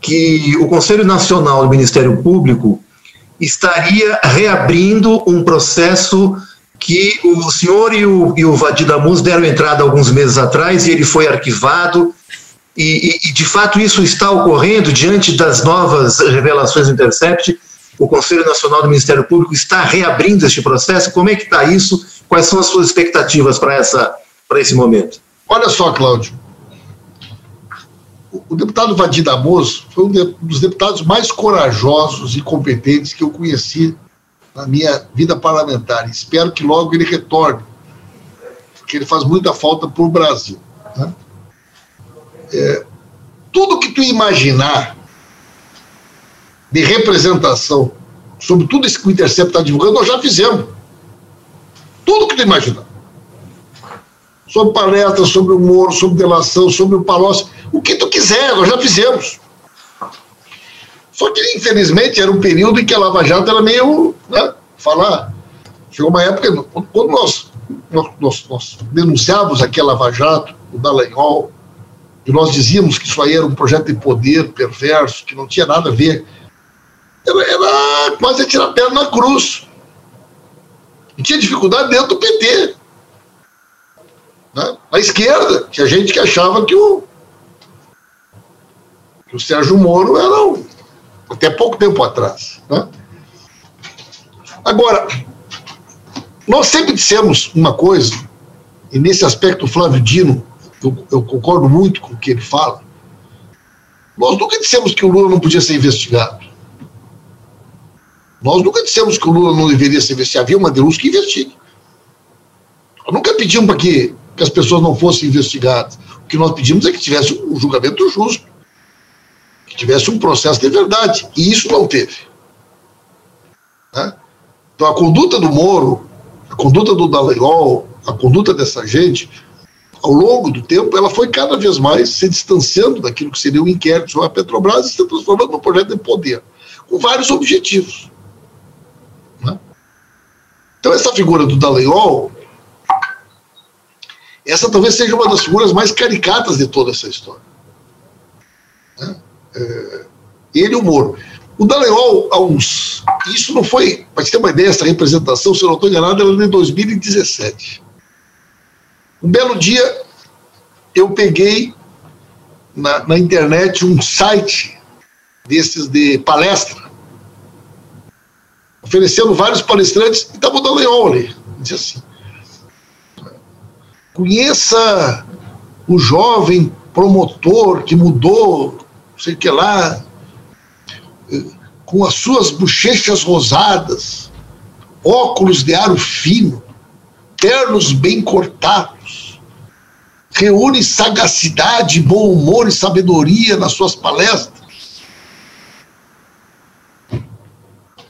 que o Conselho Nacional do Ministério Público estaria reabrindo um processo que o senhor e o, e o Vadir deram entrada alguns meses atrás e ele foi arquivado. E, e, de fato isso está ocorrendo diante das novas revelações do Intercept. O Conselho Nacional do Ministério Público está reabrindo este processo. Como é que está isso? Quais são as suas expectativas para essa para esse momento? Olha só, Cláudio, o deputado Vadir Damoso foi um dos deputados mais corajosos e competentes que eu conheci na minha vida parlamentar. Espero que logo ele retorne, porque ele faz muita falta para o Brasil. Né? É, tudo que tu imaginar de representação sobre tudo isso que o Intercept está divulgando, nós já fizemos. Tudo que tu imaginar. Sobre palestras, sobre Moro, sobre delação, sobre o Palocci o que tu quiser, nós já fizemos. Só que, infelizmente, era um período em que a Lava Jato era meio. Né, falar. Chegou uma época, quando nós, nós, nós denunciávamos aqui a Lava Jato, o Dallagnol, nós dizíamos que isso aí era um projeto de poder perverso, que não tinha nada a ver, era, era quase tirar a perna na cruz. E tinha dificuldade dentro do PT. Né? Na esquerda, tinha gente que achava que o, que o Sérgio Moro era um, até pouco tempo atrás. Né? Agora, nós sempre dissemos uma coisa, e nesse aspecto o Flávio Dino, eu, eu concordo muito com o que ele fala, Nós nunca dissemos que o Lula não podia ser investigado. Nós nunca dissemos que o Lula não deveria ser investigado. Havia uma denúncia que investigue. Nós nunca pedimos para que, que as pessoas não fossem investigadas. O que nós pedimos é que tivesse um julgamento justo, que tivesse um processo de verdade. E isso não teve. Né? Então a conduta do Moro, a conduta do Dallagnol, a conduta dessa gente, ao longo do tempo, ela foi cada vez mais se distanciando daquilo que seria o um inquérito sobre a Petrobras e se transformando num projeto de poder, com vários objetivos. Né? Então, essa figura do Dallagnol, essa talvez seja uma das figuras mais caricatas de toda essa história. Né? É, ele e o Moro. O Dallagnol, há uns. Isso não foi. Para ter uma ideia, essa representação, se eu não estou enganado, ela é de 2017. Um belo dia, eu peguei na, na internet um site desses de palestra, oferecendo vários palestrantes, e estava o Dallagnol ali. Dizia assim: conheça o jovem promotor que mudou, não sei o que lá, com as suas bochechas rosadas, óculos de aro fino, ternos bem cortados, reúne sagacidade, bom humor e sabedoria nas suas palestras.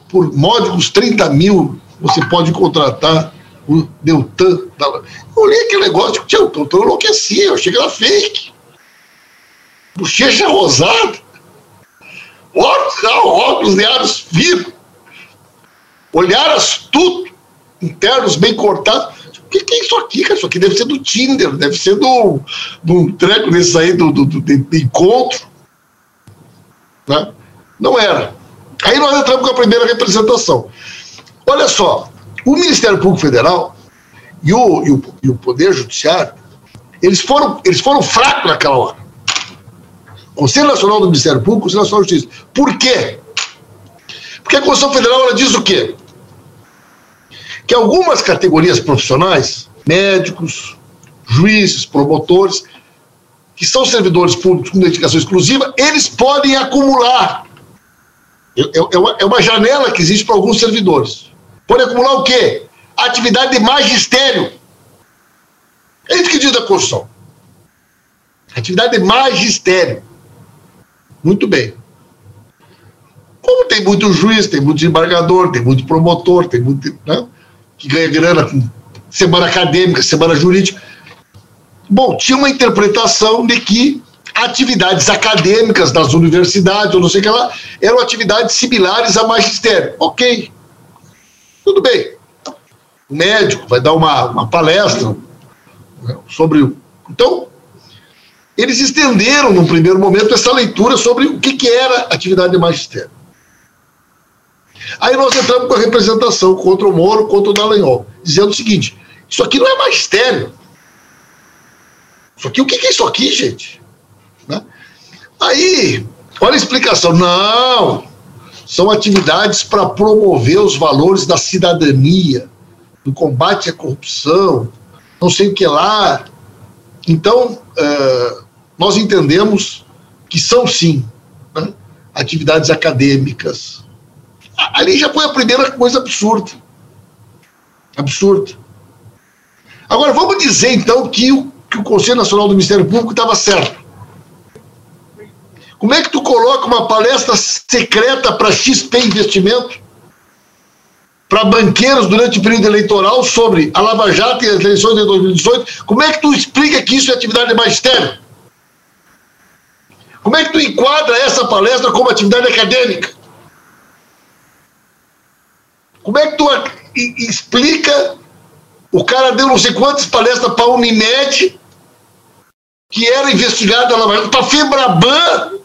Por módicos 30 mil, você pode contratar o Deltan. Eu olhei aquele negócio, eu, eu, eu enlouqueci, eu achei que era fake. Bochecha rosada óculos, óculos de aros finos, olhar astuto, internos bem cortados. O que, que, é isso aqui, cara? Isso aqui deve ser do Tinder, deve ser do, do treco desse aí, do, do, do, do encontro. Né? Não era. Aí nós entramos com a primeira representação. Olha só, o Ministério Público Federal e o, e o, e o Poder Judiciário, eles foram, eles foram fracos naquela hora. Conselho Nacional do Ministério Público, Conselho Nacional de Justiça. Por quê? Porque a Constituição Federal ela diz o quê? Que algumas categorias profissionais, médicos, juízes, promotores, que são servidores públicos com dedicação exclusiva, eles podem acumular. É, é, uma janela que existe para alguns servidores. Podem acumular o quê? atividade de magistério. É isso que diz a Constituição. Atividade de magistério. Muito bem. Como tem muito juiz, tem muito desembargador, tem muito promotor, tem muito. Né, que ganha grana com semana acadêmica, semana jurídica. Bom, tinha uma interpretação de que atividades acadêmicas das universidades, ou não sei o que lá, eram atividades similares a magistério. Ok. Tudo bem. O médico vai dar uma, uma palestra né, sobre. Então, eles estenderam, num primeiro momento, essa leitura sobre o que, que era atividade de magistério. Aí nós entramos com a representação contra o Moro, contra o Dallagnol, dizendo o seguinte: isso aqui não é magistério. Isso aqui, o que, é isso aqui, gente? Né? Aí, olha a explicação. Não! São atividades para promover os valores da cidadania, do combate à corrupção, não sei o que lá. Então, uh, nós entendemos que são, sim, né, atividades acadêmicas. Ali já foi a primeira coisa absurda. Absurda. Agora, vamos dizer, então, que o, que o Conselho Nacional do Ministério Público estava certo. Como é que tu coloca uma palestra secreta para XP Investimento, para banqueiros durante o período eleitoral sobre a Lava Jato e as eleições de 2018? Como é que tu explica que isso é atividade de magistério? Como é que tu enquadra essa palestra como atividade acadêmica? Como é que tu explica o cara deu não sei quantas palestras para a Unimed, que era investigada para a Febraban,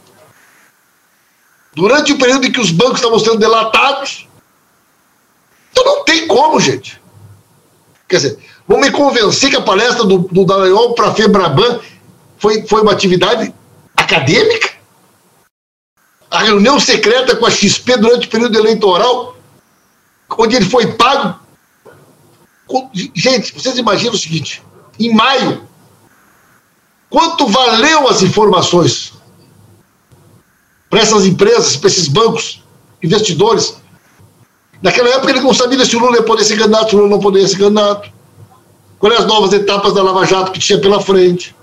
durante o período em que os bancos estavam sendo delatados. Então não tem como, gente. Quer dizer, vão me convencer que a palestra do, do Dallagnol para a Febraban foi, foi uma atividade acadêmica? A reunião secreta com a XP durante o período eleitoral, onde ele foi pago. Gente, vocês imaginam o seguinte: em maio, quanto valeu as informações? para essas empresas, para esses bancos, investidores. Naquela época ele não sabia se o Lula ia poder ser candidato, se o Lula não poderia ser candidato. Quais as novas etapas da Lava Jato que tinha pela frente.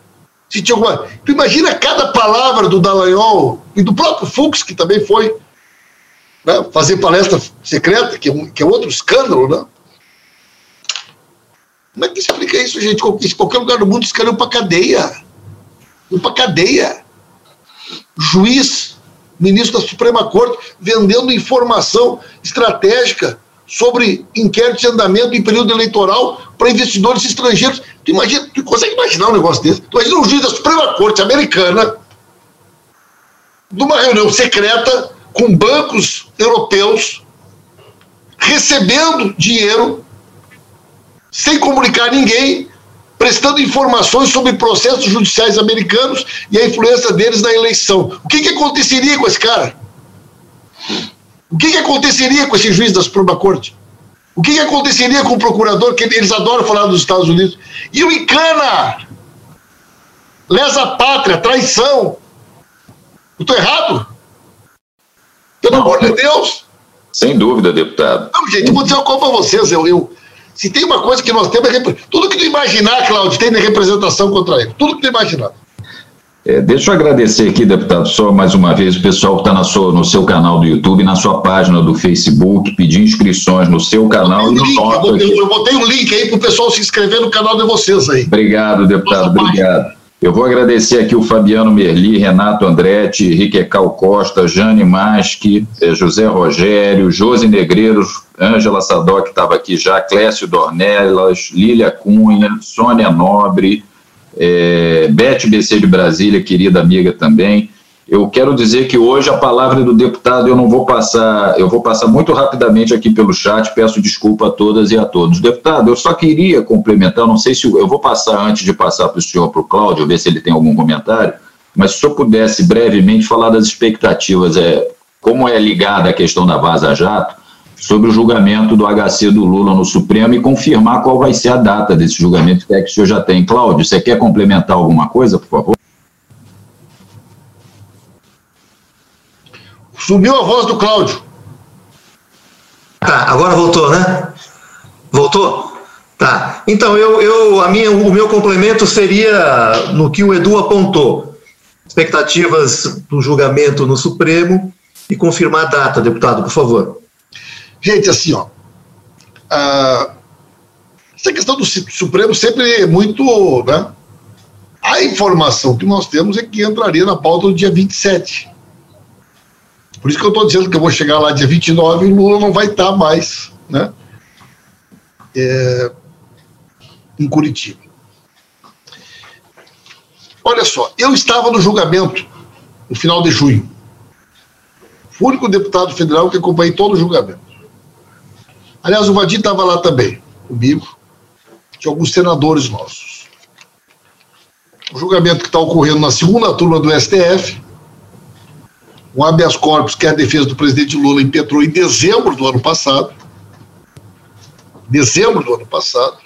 Se tinha alguma... Tu imagina cada palavra do Dallagnol e do próprio Fux, que também foi né, fazer palestra secreta, que é, um, que é outro escândalo, né? Como é que explica isso, gente? Em qualquer lugar do mundo, iam para cadeia. Iam cadeia. Juiz, ministro da Suprema Corte, vendendo informação estratégica sobre inquéritos de andamento em período eleitoral para investidores estrangeiros. Tu, imagina, tu consegue imaginar um negócio desse? Tu imagina um juiz da Suprema Corte americana, numa reunião secreta com bancos europeus, recebendo dinheiro sem comunicar ninguém, prestando informações sobre processos judiciais americanos e a influência deles na eleição. O que, que aconteceria com esse cara? O que, que aconteceria com esse juiz da Suprema Corte? O que, que aconteceria com o procurador, que eles adoram falar dos Estados Unidos? E o encana! Lesa pátria, traição. Eu estou errado? Pelo amor de Deus! Sem dúvida, deputado. Não, gente, eu vou dizer uma coisa para vocês. Eu, eu, se tem uma coisa que nós temos, é tudo que tu imaginar, Cláudio, tem representação contra ele. Tudo que tu imaginar. É, deixa eu agradecer aqui, deputado, só mais uma vez, o pessoal que está no seu canal do YouTube, na sua página do Facebook, pedir inscrições no seu canal e no link, nosso. Eu, eu, eu botei um link aí para o pessoal se inscrever no canal de vocês aí. Obrigado, deputado, obrigado. Eu vou agradecer aqui o Fabiano Merli, Renato Andretti, Henrique Cal Costa, Jane Maschi, eh, José Rogério, Josi Negreiros, Ângela Sadoc, que estava aqui já, Clécio Dornelas, Lília Cunha, Sônia Nobre, é, Beth BC de Brasília, querida amiga também. Eu quero dizer que hoje a palavra do deputado eu não vou passar, eu vou passar muito rapidamente aqui pelo chat, peço desculpa a todas e a todos. Deputado, eu só queria complementar, não sei se eu, vou passar antes de passar para o senhor, para o Cláudio, ver se ele tem algum comentário, mas se o senhor pudesse brevemente falar das expectativas, é, como é ligada a questão da Vaza Jato, sobre o julgamento do HC do Lula no Supremo e confirmar qual vai ser a data desse julgamento que é que o senhor já tem. Cláudio, você quer complementar alguma coisa, por favor? Sumiu a voz do Cláudio. Tá, agora voltou, né? Voltou? Tá. Então, eu, eu, a minha, o meu complemento seria no que o Edu apontou. Expectativas do julgamento no Supremo e confirmar a data, deputado, por favor. Gente, assim, ó. essa questão do Supremo sempre é muito. Né? A informação que nós temos é que entraria na pauta no dia 27. Por isso que eu estou dizendo que eu vou chegar lá dia 29 e o Lula não vai estar tá mais né, é, em Curitiba. Olha só, eu estava no julgamento no final de junho. Fui o único deputado federal que acompanhei todo o julgamento. Aliás, o Vadir estava lá também, comigo, de alguns senadores nossos. O julgamento que está ocorrendo na segunda turma do STF, um habeas corpus, que é a defesa do presidente Lula, impetrou em dezembro do ano passado, dezembro do ano passado,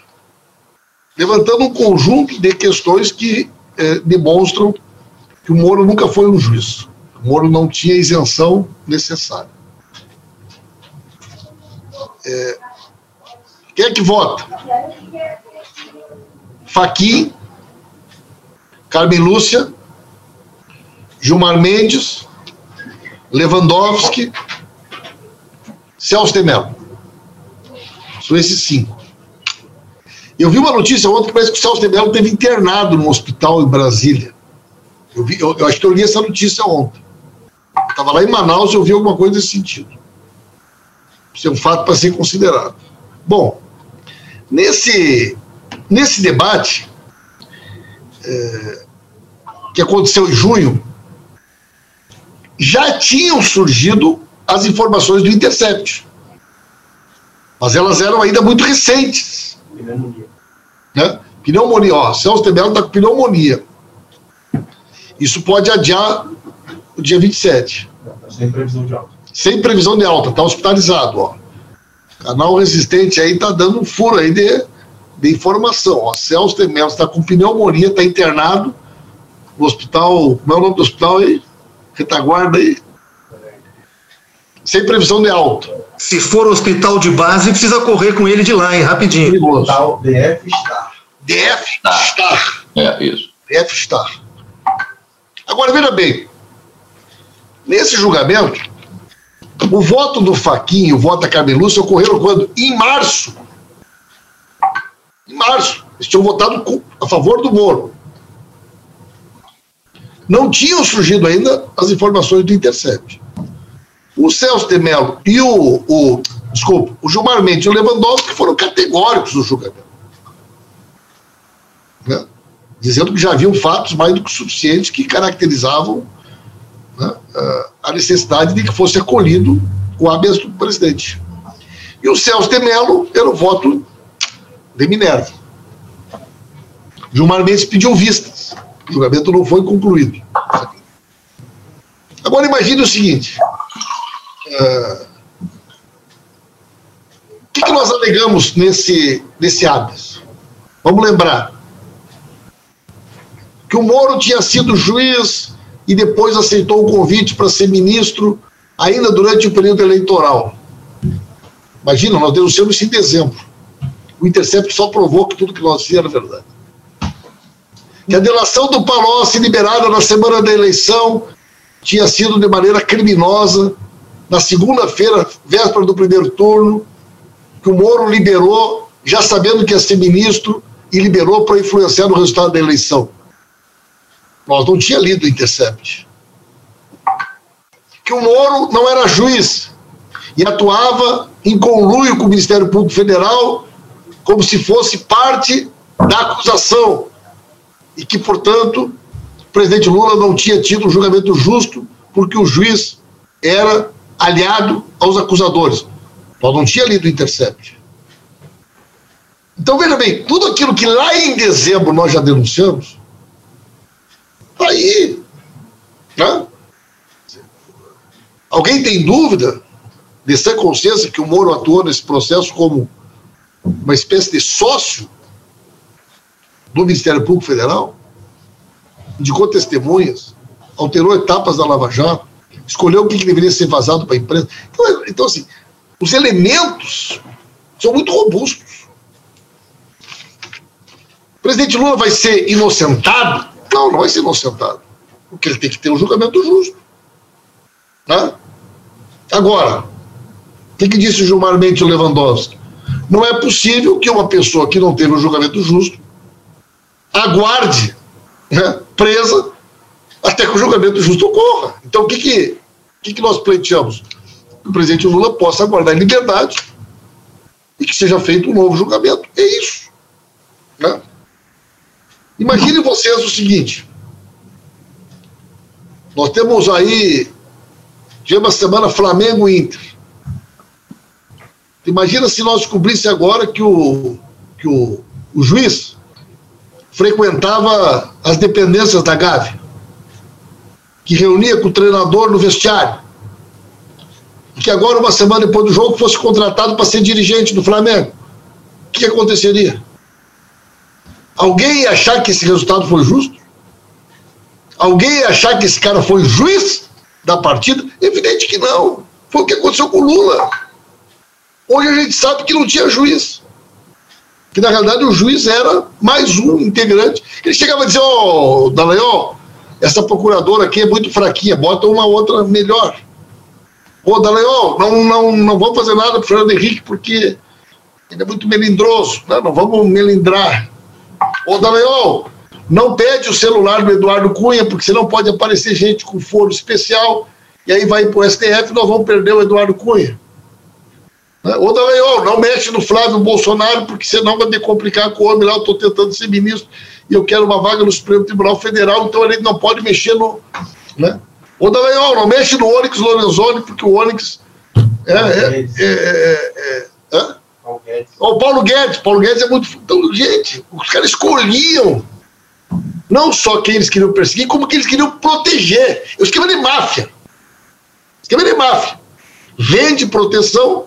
levantando um conjunto de questões que eh, demonstram que o Moro nunca foi um juiz. O Moro não tinha isenção necessária. É, quem é que vota? Faquim, Carmen Lúcia, Gilmar Mendes, Lewandowski, Celso de Mello. São esses cinco. Eu vi uma notícia ontem que parece que o Celso de Mello teve internado no hospital em Brasília. Eu, vi, eu, eu acho que eu li essa notícia ontem. Estava lá em Manaus e eu vi alguma coisa nesse sentido. Isso é um fato para ser considerado. Bom, nesse, nesse debate é, que aconteceu em junho, já tinham surgido as informações do Intercept. Mas elas eram ainda muito recentes. Pneumonia. Né? Pneumonia, ó, Celso Tebelo está com pneumonia. Isso pode adiar o dia 27. Sem previsão de alta. Sem previsão de alta, está hospitalizado, ó. Canal resistente aí está dando um furo aí de, de informação. Ó. Celso Temelo está com pneumonia, está internado no hospital. Como é o nome do hospital aí? Retaguarda aí. sem previsão de alta. Se for hospital de base, precisa correr com ele de lá, hein? Rapidinho. Hospital DF Star. DF Star. É, isso. DF Star. Agora, veja bem, nesse julgamento, o voto do Faquinha e o voto da Carmen Lúcia ocorreram quando? Em março. Em março. Eles tinham votado a favor do Moro. Não tinham surgido ainda as informações do Intercept. O Celso de Mello e o, o desculpa, o Gilmar Mendes e o Lewandowski foram categóricos no julgamento. Né? Dizendo que já haviam fatos mais do que suficientes que caracterizavam né, a necessidade de que fosse acolhido o habeas do presidente. E o Celso de Mello era o voto de Minerva. Gilmar Mendes pediu vistas. O julgamento não foi concluído. Agora imagine o seguinte: uh, o que, que, nós alegamos nesse, nesse habeas? Vamos lembrar que o Moro tinha sido juiz e depois aceitou o convite para ser ministro ainda durante o período eleitoral. Imagina, nós denunciamos isso em dezembro. O Intercept só provou que tudo que nós fizemos era verdade. Que a delação do Palocci, liberada na semana da eleição, tinha sido de maneira criminosa, na segunda-feira, véspera do primeiro turno, que o Moro liberou, já sabendo que ia ser ministro, e liberou para influenciar no resultado da eleição. Nós não tinha lido o Intercept. Que o Moro não era juiz e atuava em conluio com o Ministério Público Federal como se fosse parte da acusação e que, portanto, o presidente Lula não tinha tido um julgamento justo porque o juiz era aliado aos acusadores. Nós não tinha lido o Intercept. Então, veja bem, tudo aquilo que lá em dezembro nós já denunciamos, está aí. Né? Alguém tem dúvida dessa consciência que o Moro atuou nesse processo como uma espécie de sócio do Ministério Público Federal? Indicou testemunhas, alterou etapas da Lava Jato, escolheu o que, deveria ser vazado para a imprensa. Então, então, assim, os elementos são muito robustos. O presidente Lula vai ser inocentado? Não, não vai ser inocentado. Porque ele tem que ter um julgamento justo. Né? Agora, o que, disse o Gilmar Mendes Lewandowski? Não é possível que uma pessoa que não teve um julgamento justo aguarde né, presa até que o julgamento justo ocorra. Então, o que, que, que, que nós pleiteamos? Que o presidente Lula possa aguardar em liberdade e que seja feito um novo julgamento. É isso. Né? Imagine vocês o seguinte: nós temos aí, de uma semana, Flamengo e Inter. Imagina se nós descobrisse agora que o, que o, o juiz frequentava as dependências da Gávea, que reunia com o treinador no vestiário, que agora, uma semana depois do jogo, fosse contratado para ser dirigente do Flamengo. O que aconteceria? Alguém ia achar que esse resultado foi justo? Alguém ia achar que esse cara foi juiz da partida? Evidente que não. Foi o que aconteceu com o Lula. Hoje a gente sabe que não tinha juiz. Que na realidade o juiz era mais um integrante. Ele chegava a dizer: Ô, oh, Dallagnol, essa procuradora aqui é muito fraquinha, bota uma outra melhor. Ô, oh, Dallagnol, não, não, não vamos fazer nada para o Fernando Henrique porque ele é muito melindroso. Não, não vamos melindrar. Ô, Dallagnol, não pede o celular do Eduardo Cunha, porque senão pode aparecer gente com foro especial e aí vai para o STF e nós vamos perder o Eduardo Cunha. Né? Ô, Dallagnol, não mexe no Flávio Bolsonaro, porque senão vai ter complicar com o homem lá, eu estou tentando ser ministro e eu quero uma vaga no Supremo Tribunal Federal, então ele não pode mexer no... Né? Ô, Dallagnol, não mexe no Onyx Lorenzoni, porque o Onyx é, é, é, é, é Paulo Guedes. O Paulo Guedes. Paulo Guedes é muito. Então, gente, os caras escolhiam não só quem eles queriam perseguir, como que eles queriam proteger. O esquema de máfia. O esquema de máfia. Vende proteção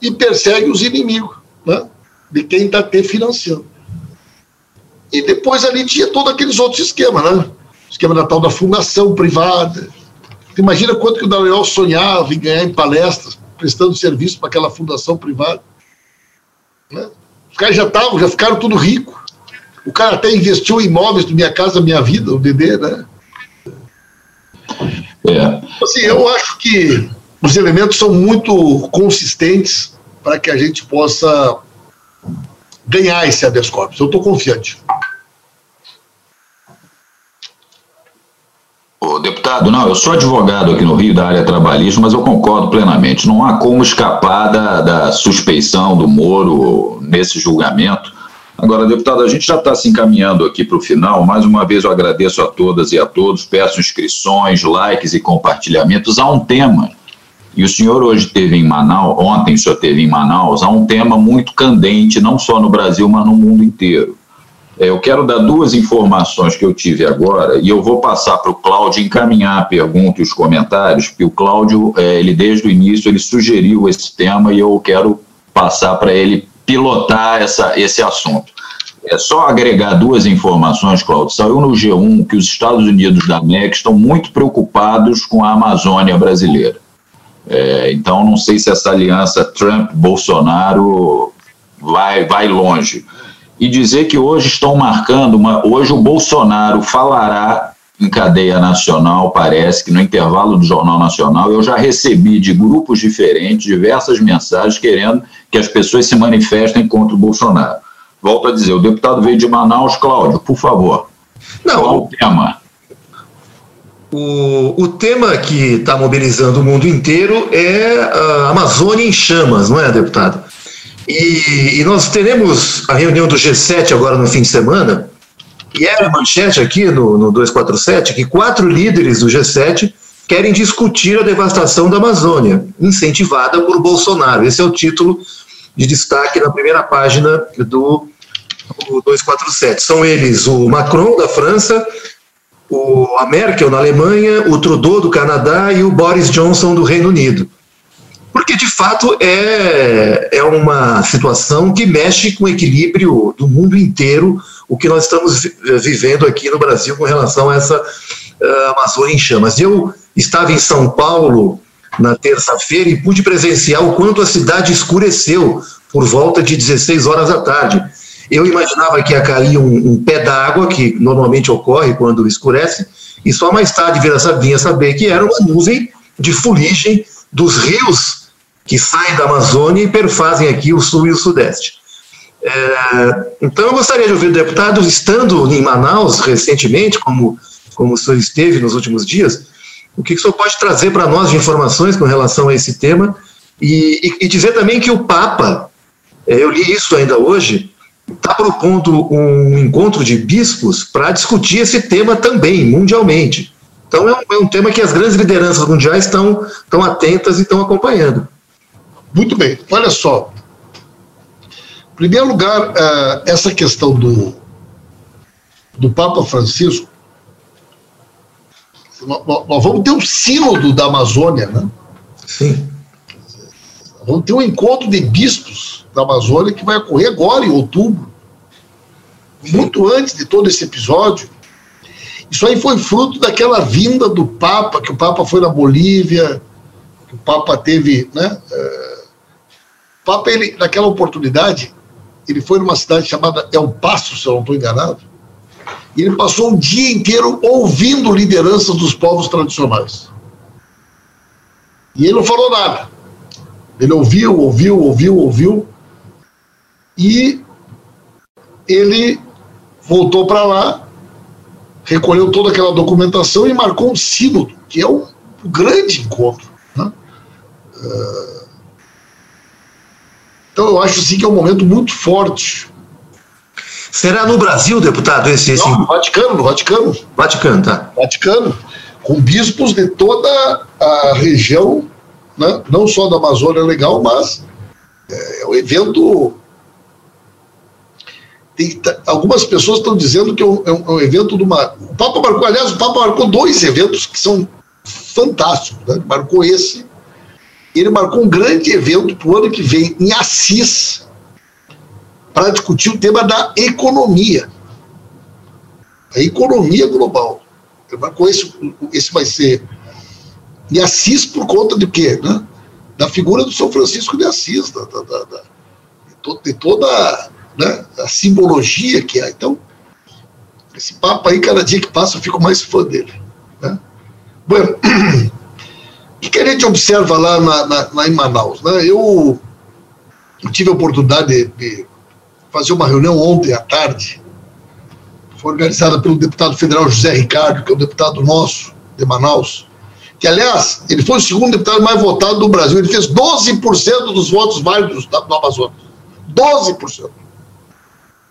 e persegue os inimigos né, de quem está te financiando. E depois ali tinha todos aqueles outros esquemas, né? O esquema da tal da fundação privada, imagina quanto que o Dallagnol sonhava em ganhar em palestras, prestando serviço para aquela fundação privada. Né? Os caras já estavam, já ficaram tudo rico. O cara até investiu em imóveis do Minha Casa Minha Vida, o Dedê, né? É. Assim, eu acho que os elementos são muito consistentes para que a gente possa ganhar esse habeas corpus. Eu estou confiante. Ô, deputado, não, eu sou advogado aqui no Rio da área trabalhista, mas eu concordo plenamente. Não há como escapar da, da suspeição do Moro nesse julgamento. Agora, deputado, a gente já está se encaminhando aqui para o final. Mais uma vez eu agradeço a todas e a todos, peço inscrições, likes e compartilhamentos. Há um tema, e o senhor hoje teve em Manaus, ontem o senhor teve em Manaus, há um tema muito candente, não só no Brasil, mas no mundo inteiro. É, eu quero dar duas informações que eu tive agora, e eu vou passar para o Cláudio encaminhar a pergunta e os comentários, porque o Cláudio, é, ele desde o início, ele sugeriu esse tema e eu quero passar para ele pilotar essa, esse assunto. É só agregar duas informações, Claudio. Saiu no G1 que os Estados Unidos da América estão muito preocupados com a Amazônia brasileira. É, então, não sei se essa aliança Trump-Bolsonaro vai, vai longe. E dizer que hoje estão marcando, uma, hoje o Bolsonaro falará em cadeia nacional, parece que no intervalo do Jornal Nacional eu já recebi de grupos diferentes diversas mensagens querendo que as pessoas se manifestem contra o Bolsonaro. Volto a dizer, o deputado veio de Manaus, Cláudio, por favor. Não, Qual o tema? O, o tema que está mobilizando o mundo inteiro é a Amazônia em chamas, não é, deputado? E, e nós teremos a reunião do G7 agora no fim de semana, e era a manchete aqui no, no 247 que quatro líderes do G7 querem discutir a devastação da Amazônia, incentivada por Bolsonaro. Esse é o título de destaque na primeira página do, do 247. São eles o Macron, da França, o, a Merkel, na Alemanha, o Trudeau, do Canadá e o Boris Johnson, do Reino Unido. Porque, de fato, é, é uma situação que mexe com o equilíbrio do mundo inteiro o que nós estamos vivendo aqui no Brasil com relação a essa uh, Amazônia em chamas. Eu estava em São Paulo na terça-feira e pude presenciar o quanto a cidade escureceu por volta de 16 horas da tarde. Eu imaginava que ia um, um pé d'água, que normalmente ocorre quando escurece, e só mais tarde vinha saber que era uma nuvem de fuligem dos rios que saem da Amazônia e perfazem aqui o sul e o sudeste. É, então, eu gostaria de ouvir o deputado, estando em Manaus recentemente, como, como o senhor esteve nos últimos dias, o que o senhor pode trazer para nós de informações com relação a esse tema e, e, e dizer também que o Papa, é, eu li isso ainda hoje, está propondo um encontro de bispos para discutir esse tema também, mundialmente. Então, é um, é um, tema que as grandes lideranças mundiais estão, estão atentas e estão acompanhando. Muito bem, olha só, em primeiro lugar, uh, essa questão do, do Papa Francisco, nós vamos ter um sínodo da Amazônia, né? Sim. Vamos ter um encontro de bispos da Amazônia que vai ocorrer agora, em outubro, muito antes de todo esse episódio. Isso aí foi fruto daquela vinda do Papa, que o Papa foi na Bolívia, que o Papa teve, né? Uh, o Papa, ele, naquela oportunidade, ele foi numa cidade chamada El Paso, se eu não estou enganado, e ele passou o dia inteiro ouvindo lideranças dos povos tradicionais. E ele não falou nada. Ele ouviu, ouviu, ouviu, ouviu, e ele voltou para lá, recolheu toda aquela documentação e marcou um sínodo, que é um grande encontro. Né? Uh, então, eu acho assim que é um momento muito forte. Será no Brasil, deputado, esse. esse... Não, no Vaticano, no Vaticano. Vaticano, tá. Vaticano, com bispos de toda a região, né? não só da Amazônia Legal, mas é, é um evento. Tem, algumas pessoas estão dizendo que é um, é um, evento de uma. O Papa marcou, aliás, o Papa marcou dois eventos que são fantásticos. Né? Marcou esse ele marcou um grande evento para o ano que vem, em Assis, para discutir o tema da economia. A economia global. Ele marcou esse, esse vai ser E Assis por conta de quê? Né? Da figura do São Francisco de Assis, da, da, da, de, de, toda né, a simbologia que há. Então, esse papo aí, cada dia que passa, eu fico mais fã dele. Né? Bueno, o que a gente observa lá, na, na, em Manaus? Né? Eu, eu tive a oportunidade de, de fazer uma reunião ontem à tarde, foi organizada pelo deputado federal José Ricardo, que é um deputado nosso, de Manaus, que, aliás, ele foi o segundo deputado mais votado do Brasil, ele fez 12% dos votos válidos do Amazonas. 12%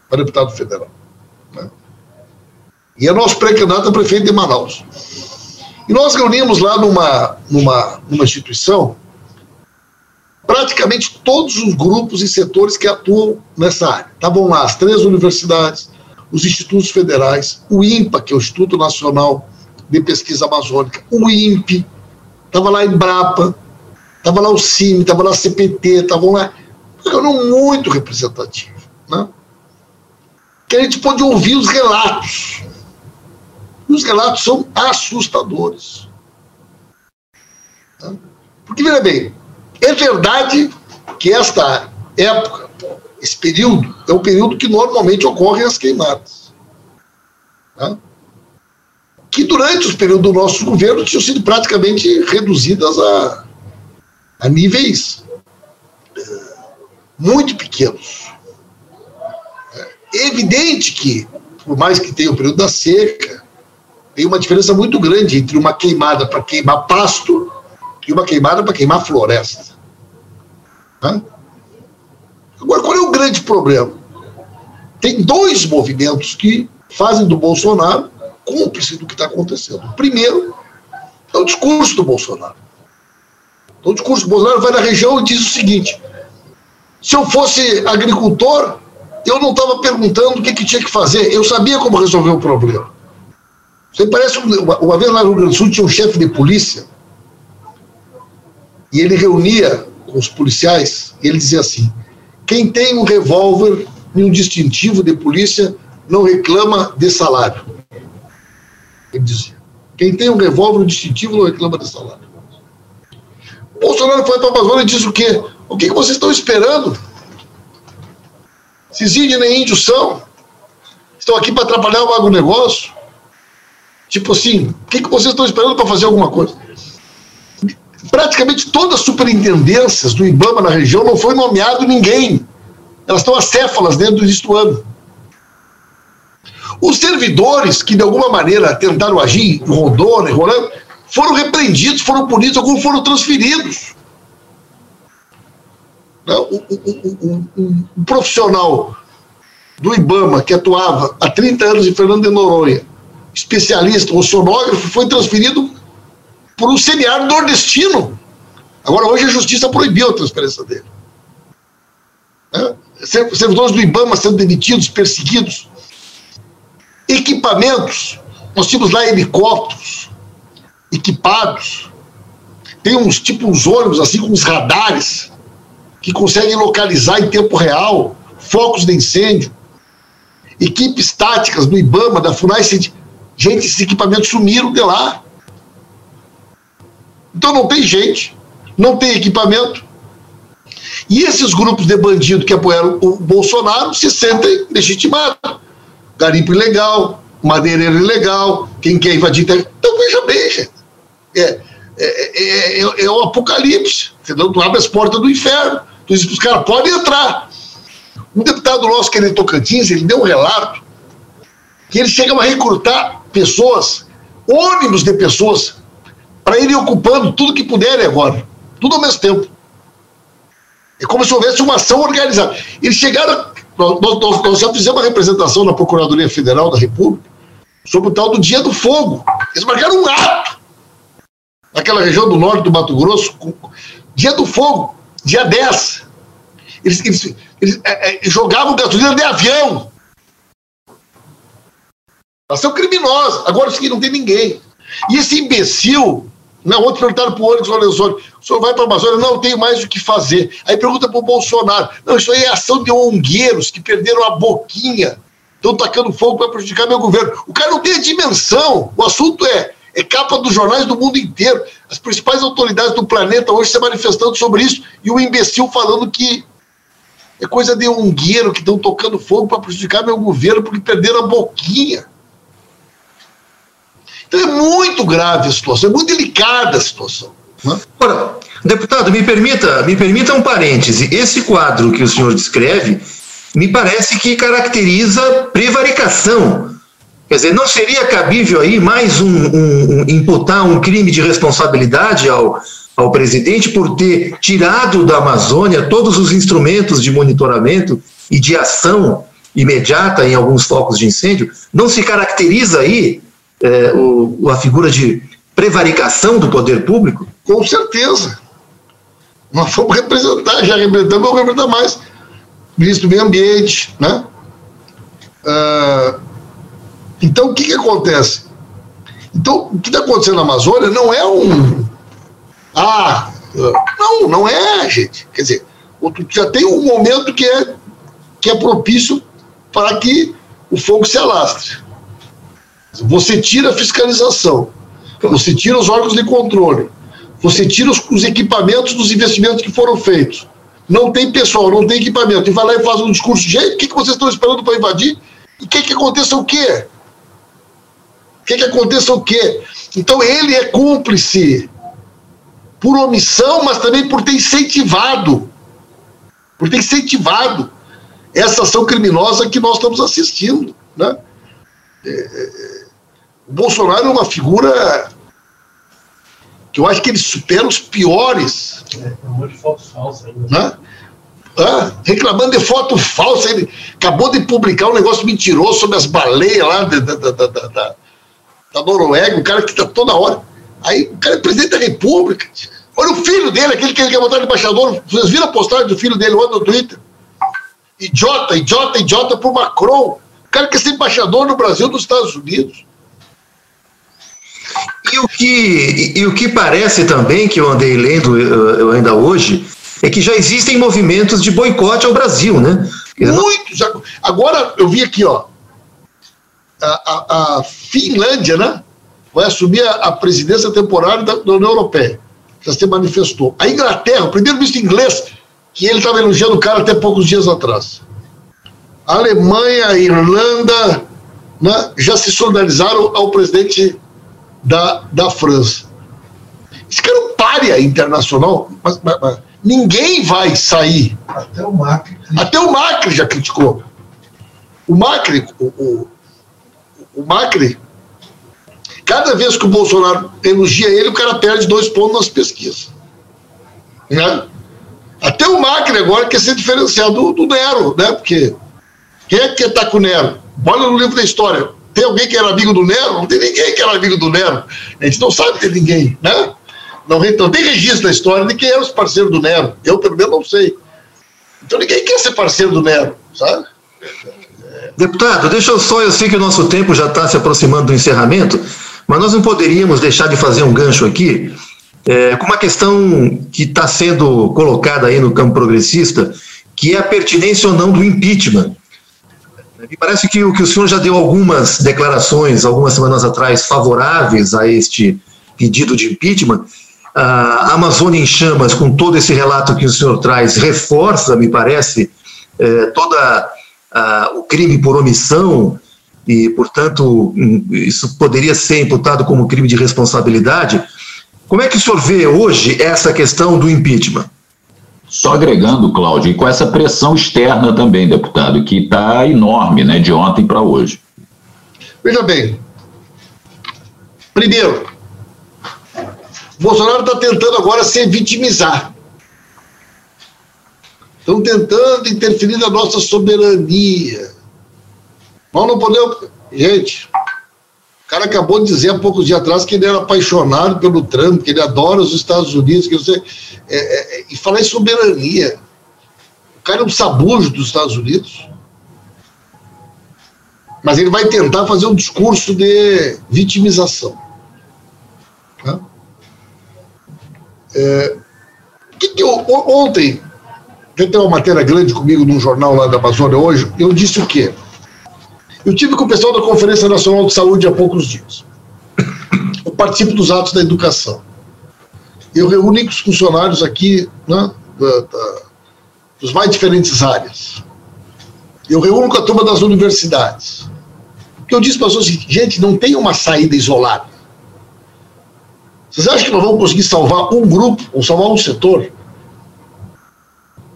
para deputado federal. Né? E é nosso pré-candidato a prefeito de Manaus. E nós reunimos lá numa, numa, numa instituição praticamente todos os grupos e setores que atuam nessa área. Estavam lá as três universidades, os institutos federais, o INPA, que é o Instituto Nacional de Pesquisa Amazônica, o INPE, estava lá a Embrapa, estava lá o CIMI, estava lá a CPT, estavam lá, ficando muito representativo. Né? Que a gente pode ouvir os relatos. E os relatos são assustadores. Né? Porque, veja bem, é verdade que esta época, esse período, é o período que normalmente ocorrem as queimadas. Né? Que durante os períodos do nosso governo tinham sido praticamente reduzidas a, a níveis eh, muito pequenos. É evidente que, por mais que tenha o período da seca, tem uma diferença muito grande entre uma queimada para queimar pasto e uma queimada para queimar floresta. Agora, qual é o grande problema? Tem dois movimentos que fazem do Bolsonaro cúmplice do que está acontecendo. Primeiro é o discurso do Bolsonaro. Então, o discurso do Bolsonaro vai na região e diz o seguinte: se eu fosse agricultor, eu não estava perguntando o que, que, tinha que fazer, eu sabia como resolver o problema. Você parece uma, uma vez lá no Rio Grande do Sul tinha um chefe de polícia e ele reunia com os policiais, ele dizia assim: quem tem um revólver e um distintivo de polícia não reclama de salário. Ele dizia: quem tem um revólver distintivo não reclama de salário. O Bolsonaro foi para a Amazônia e disse o quê? O que, vocês estão esperando? Esses índios nem índios são. Estão aqui para atrapalhar o agronegócio. Tipo assim, o que, que vocês estão esperando para fazer alguma coisa? praticamente todas as superintendências do IBAMA na região não foi nomeado ninguém. Elas estão acéfalas dentro do ano. Os servidores que de alguma maneira tentaram agir Rondônia, Rolando, foram repreendidos, foram punidos, alguns foram transferidos. Um, um, um, um, profissional do IBAMA que atuava há 30 anos em Fernando de Noronha, especialista, oceanógrafo, foi transferido por um semiárido nordestino. Agora, hoje a justiça proibiu a transferência dele. É? Servidores do IBAMA sendo demitidos, perseguidos. Equipamentos. Nós tínhamos lá helicópteros equipados. Tem uns tipo uns ônibus assim com uns radares que conseguem localizar em tempo real focos de incêndio. Equipes táticas do IBAMA, da FUNAI, gente, esses equipamentos sumiram de lá. Então não tem gente, não tem equipamento. E esses grupos de bandido que apoiaram o Bolsonaro se sentem legitimados. Garimpo ilegal, madeireiro ilegal, quem quer invadir. Então veja bem, gente. É, é, é, é, é o apocalipse. Entendeu? Tu abre as portas do inferno. Tu diz os caras podem entrar. Um deputado nosso que é de Tocantins, ele deu um relato que eles chegam a recrutar pessoas, ônibus de pessoas para irem ocupando tudo que puderem agora, tudo ao mesmo tempo. É como se houvesse uma ação organizada. Eles chegaram. Nós, nós, nós já fizemos uma representação na Procuradoria Federal da República sobre o tal do Dia do Fogo. Eles marcaram um ato naquela região do norte do Mato Grosso, Dia do Fogo, dia 10. Eles, eles, eles é, é, jogavam gasolina de avião. Ação criminosa. Agora isso aqui não tem ninguém. E esse imbecil não, outro perguntaram para o Onyx Lorenzoni, o senhor vai para a Amazônia? Não, tenho mais o que fazer. Aí pergunta para o Bolsonaro, não, isso aí é ação de ongueiros que perderam a boquinha, estão tacando fogo para prejudicar meu governo. O cara não tem a dimensão, o assunto é, É capa dos jornais do mundo inteiro. As principais autoridades do planeta hoje se manifestando sobre isso e o imbecil falando que é coisa de ungueiro que estão tocando fogo para prejudicar meu governo porque perderam a boquinha. Então é muito grave a situação, é muito delicada a situação. Né? Ora, deputado, me permita, me permita um parêntese. Esse quadro que o senhor descreve me parece que caracteriza prevaricação. Quer dizer, não seria cabível aí mais um, um, um imputar um crime de responsabilidade ao, ao presidente por ter tirado da Amazônia todos os instrumentos de monitoramento e de ação imediata em alguns focos de incêndio? Não se caracteriza aí é, o, a figura de prevaricação do poder público? Com certeza. Nós fomos representar, já representamos, vamos representar mais. Ministro do Meio Ambiente, né? Ah, então, o que, que acontece? Então, o que está acontecendo na Amazônia não é um. Ah, não, não é, gente. Quer dizer, já tem um momento que é, que é propício para que o fogo se alastre. Você tira a fiscalização, você tira os órgãos de controle, você tira os, os equipamentos dos investimentos que foram feitos. Não tem pessoal, não tem equipamento. E vai lá e faz um discurso, gente, o que, que vocês estão esperando para invadir? E quer que aconteça o quê? Quer que aconteça o quê? Então ele é cúmplice por omissão, mas também por ter incentivado, por ter incentivado essa ação criminosa que nós estamos assistindo, né? É, é, o Bolsonaro é uma figura que eu acho que ele supera os piores. É, um de fotos falsas ainda. Né? Ah, reclamando de foto falsa. Ele acabou de publicar um negócio mentiroso sobre as baleias lá da, da, da, da, da Noruega, um cara que está toda hora. Aí o cara é presidente da República. Olha o filho dele, aquele que ele quer botar de embaixador. Vocês viram a postagem do filho dele ontem no Twitter? Idiota, idiota, idiota pro Macron. O cara quer ser embaixador no Brasil dos Estados Unidos. E o que, e, o que parece também, que eu andei lendo eu, eu ainda hoje, é que já existem movimentos de boicote ao Brasil, né? Muitos. Agora, eu vi aqui, ó, a, a, a Finlândia, né? Vai assumir a, a presidência temporária da, da, União Europeia. Já se manifestou. A Inglaterra, o primeiro-ministro inglês, que ele estava elogiando o cara até poucos dias atrás. A Alemanha, a Irlanda, né, já se solidarizaram ao presidente da, da França. Esse cara é um párea internacional, mas, mas, mas, ninguém vai sair. Até o Macri. Até o Macri já criticou. O Macri, o, o, o Macri, cada vez que o Bolsonaro elogia ele, o cara perde dois pontos nas pesquisas. Né? Até o Macri agora quer ser diferenciado do, do Nero, né? Porque quem é que estar com o Nero? Olha no livro da história. Tem alguém que era amigo do Nero? Não tem ninguém que era amigo do Nero. A gente não sabe ter ninguém, né? Não, não tem registro da história de quem eram os parceiros do Nero. Eu, pelo menos, não sei. Então ninguém quer ser parceiro do Nero, sabe? Deputado, deixa eu só, eu sei que o nosso tempo já está se aproximando do encerramento, mas nós não poderíamos deixar de fazer um gancho aqui é, com uma questão que está sendo colocada aí no campo progressista, que é a pertinência ou não do impeachment. Me parece que o, que o senhor já deu algumas declarações, algumas semanas atrás, favoráveis a este pedido de impeachment. A Amazônia em Chamas, com todo esse relato que o senhor traz, reforça, me parece, eh, toda o crime por omissão e, portanto, hum, isso poderia ser imputado como crime de responsabilidade. Como é que o senhor vê hoje essa questão do impeachment? Só agregando, Cláudio, e com essa pressão externa também, deputado, que está enorme, né, de ontem para hoje. Veja bem, primeiro, Bolsonaro está tentando agora se vitimizar. Estão tentando interferir na nossa soberania. Nós não podemos. Gente, cara acabou de dizer há poucos dias atrás que ele era apaixonado pelo Trump, que ele adora os Estados Unidos, que você, é, é, é, e falar em soberania. O cara é um sabujo dos Estados Unidos. Mas ele vai tentar fazer um discurso de vitimização. Tá? É, que que eu, ontem, tenho uma matéria grande comigo num jornal lá da Amazônia hoje, eu disse o quê? Eu tive com o pessoal da Conferência Nacional de Saúde há poucos dias. eu participo dos atos da educação. Eu reúno os funcionários aqui né, da, da, dos mais diferentes áreas. Eu reúno com a turma das universidades. Porque eu disse para as pessoas, gente, não tem uma saída isolada. Vocês acham que nós vamos conseguir salvar um grupo ou salvar um setor?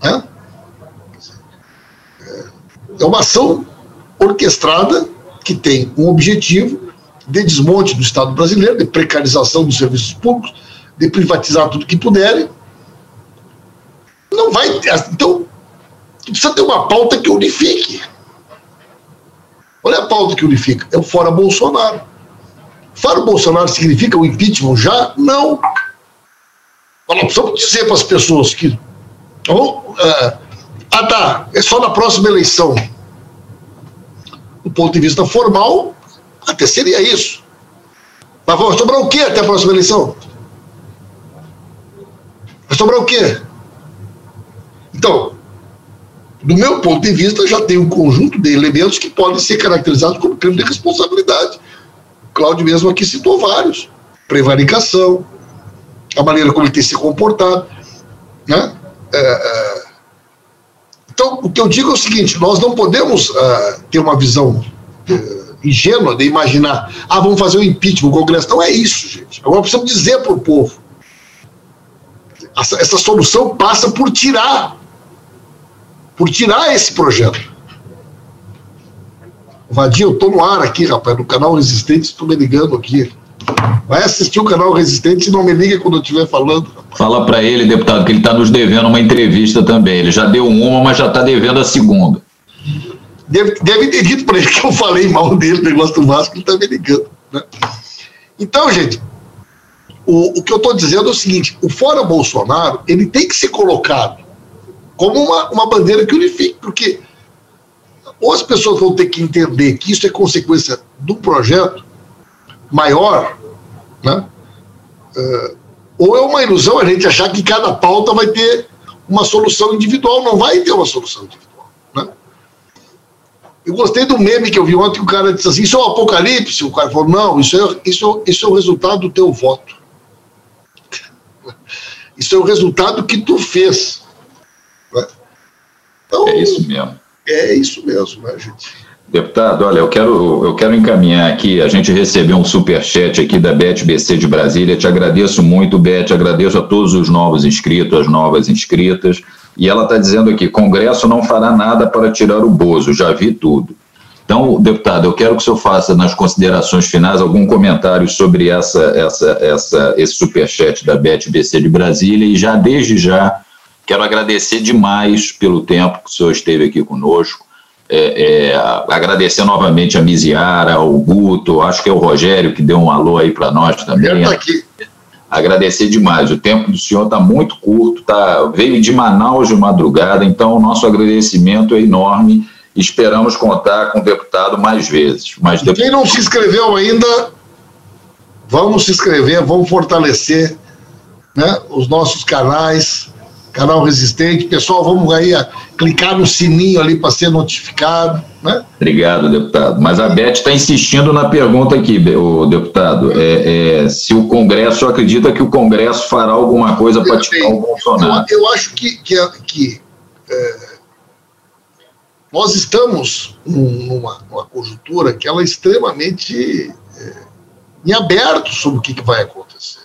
É? é uma ação orquestrada que tem um objetivo de desmonte do Estado brasileiro, de precarização dos serviços públicos, de privatizar tudo que puderem. Não vai. Então, precisa ter uma pauta que unifique. Olha a pauta que unifica. É o fora Bolsonaro. Fora Bolsonaro significa o impeachment já? Não. Nós precisamos dizer para as pessoas que. Oh, uh, ah, tá. É só na próxima eleição. Do ponto de vista formal, até seria isso. Mas vai sobrar o quê até a próxima eleição? Vai sobrar o quê? Então, do meu ponto de vista, já tem um conjunto de elementos que podem ser caracterizados como crime de responsabilidade. O Cláudio mesmo aqui citou vários. Prevaricação, a maneira como ele tem se comportado. Né? É, é... Então, o que eu digo é o seguinte, nós não podemos uh, ter uma visão uh, ingênua de imaginar, ah, vamos fazer o impeachment, o Congresso. Não é isso, gente. Agora precisamos dizer para o povo. Essa, essa solução passa por tirar por tirar esse projeto. Vadia, eu estou no ar aqui, rapaz, no canal Resistente, estou me ligando aqui. Vai assistir o canal Resistente e não me liga quando eu estiver falando. Fala para ele, deputado, que ele está nos devendo uma entrevista também. Ele já deu uma, mas já está devendo a segunda. Deve, deve ter dito para ele que eu falei mal dele, negócio do Vasco, ele está me ligando. Né? Então, gente, o, o que eu estou dizendo é o seguinte: o Fora Bolsonaro ele tem que ser colocado como uma, uma bandeira que unifique, porque ou as pessoas vão ter que entender que isso é consequência de um projeto maior, né? Uh, ou é uma ilusão a gente achar que cada pauta vai ter uma solução individual, não vai ter uma solução individual. Né? Eu gostei do meme que eu vi ontem, o cara disse assim, isso é um apocalipse, o cara falou, não, isso é, isso, isso é o resultado do teu voto. Isso é o resultado que tu fez. Então, é isso mesmo. É isso mesmo, né, gente? Deputado, olha, eu quero, eu quero encaminhar aqui, a gente recebeu um superchat aqui da Beth BC de Brasília, te agradeço muito, Beth, agradeço a todos os novos inscritos, as novas inscritas, e ela está dizendo aqui, Congresso não fará nada para tirar o Bozo, já vi tudo. Então, deputado, eu quero que o senhor faça nas considerações finais algum comentário sobre essa, essa, essa, esse superchat da Beth BC de Brasília, e já desde já Quero agradecer demais pelo tempo que o senhor esteve aqui conosco. É, é, agradecer novamente a Miziara, ao Guto, acho que é o Rogério que deu um alô aí para nós também. Tá aqui. Agradecer demais. O tempo do senhor está muito curto, tá, veio de Manaus de madrugada, então o nosso agradecimento é enorme. Esperamos contar com o deputado mais vezes. Mas depois... Quem não se inscreveu ainda, vamos se inscrever, vamos fortalecer né, os nossos canais canal Resistente. Pessoal, vamos aí a clicar no sininho ali para ser notificado. Né? Obrigado, deputado. Mas a Beth está insistindo na pergunta aqui, o deputado. É, é, se o Congresso acredita que o Congresso fará alguma coisa para tirar o Bolsonaro. Eu, eu acho que, que, que é, nós estamos numa, numa, conjuntura que ela é extremamente é, em aberto sobre o que, que vai acontecer.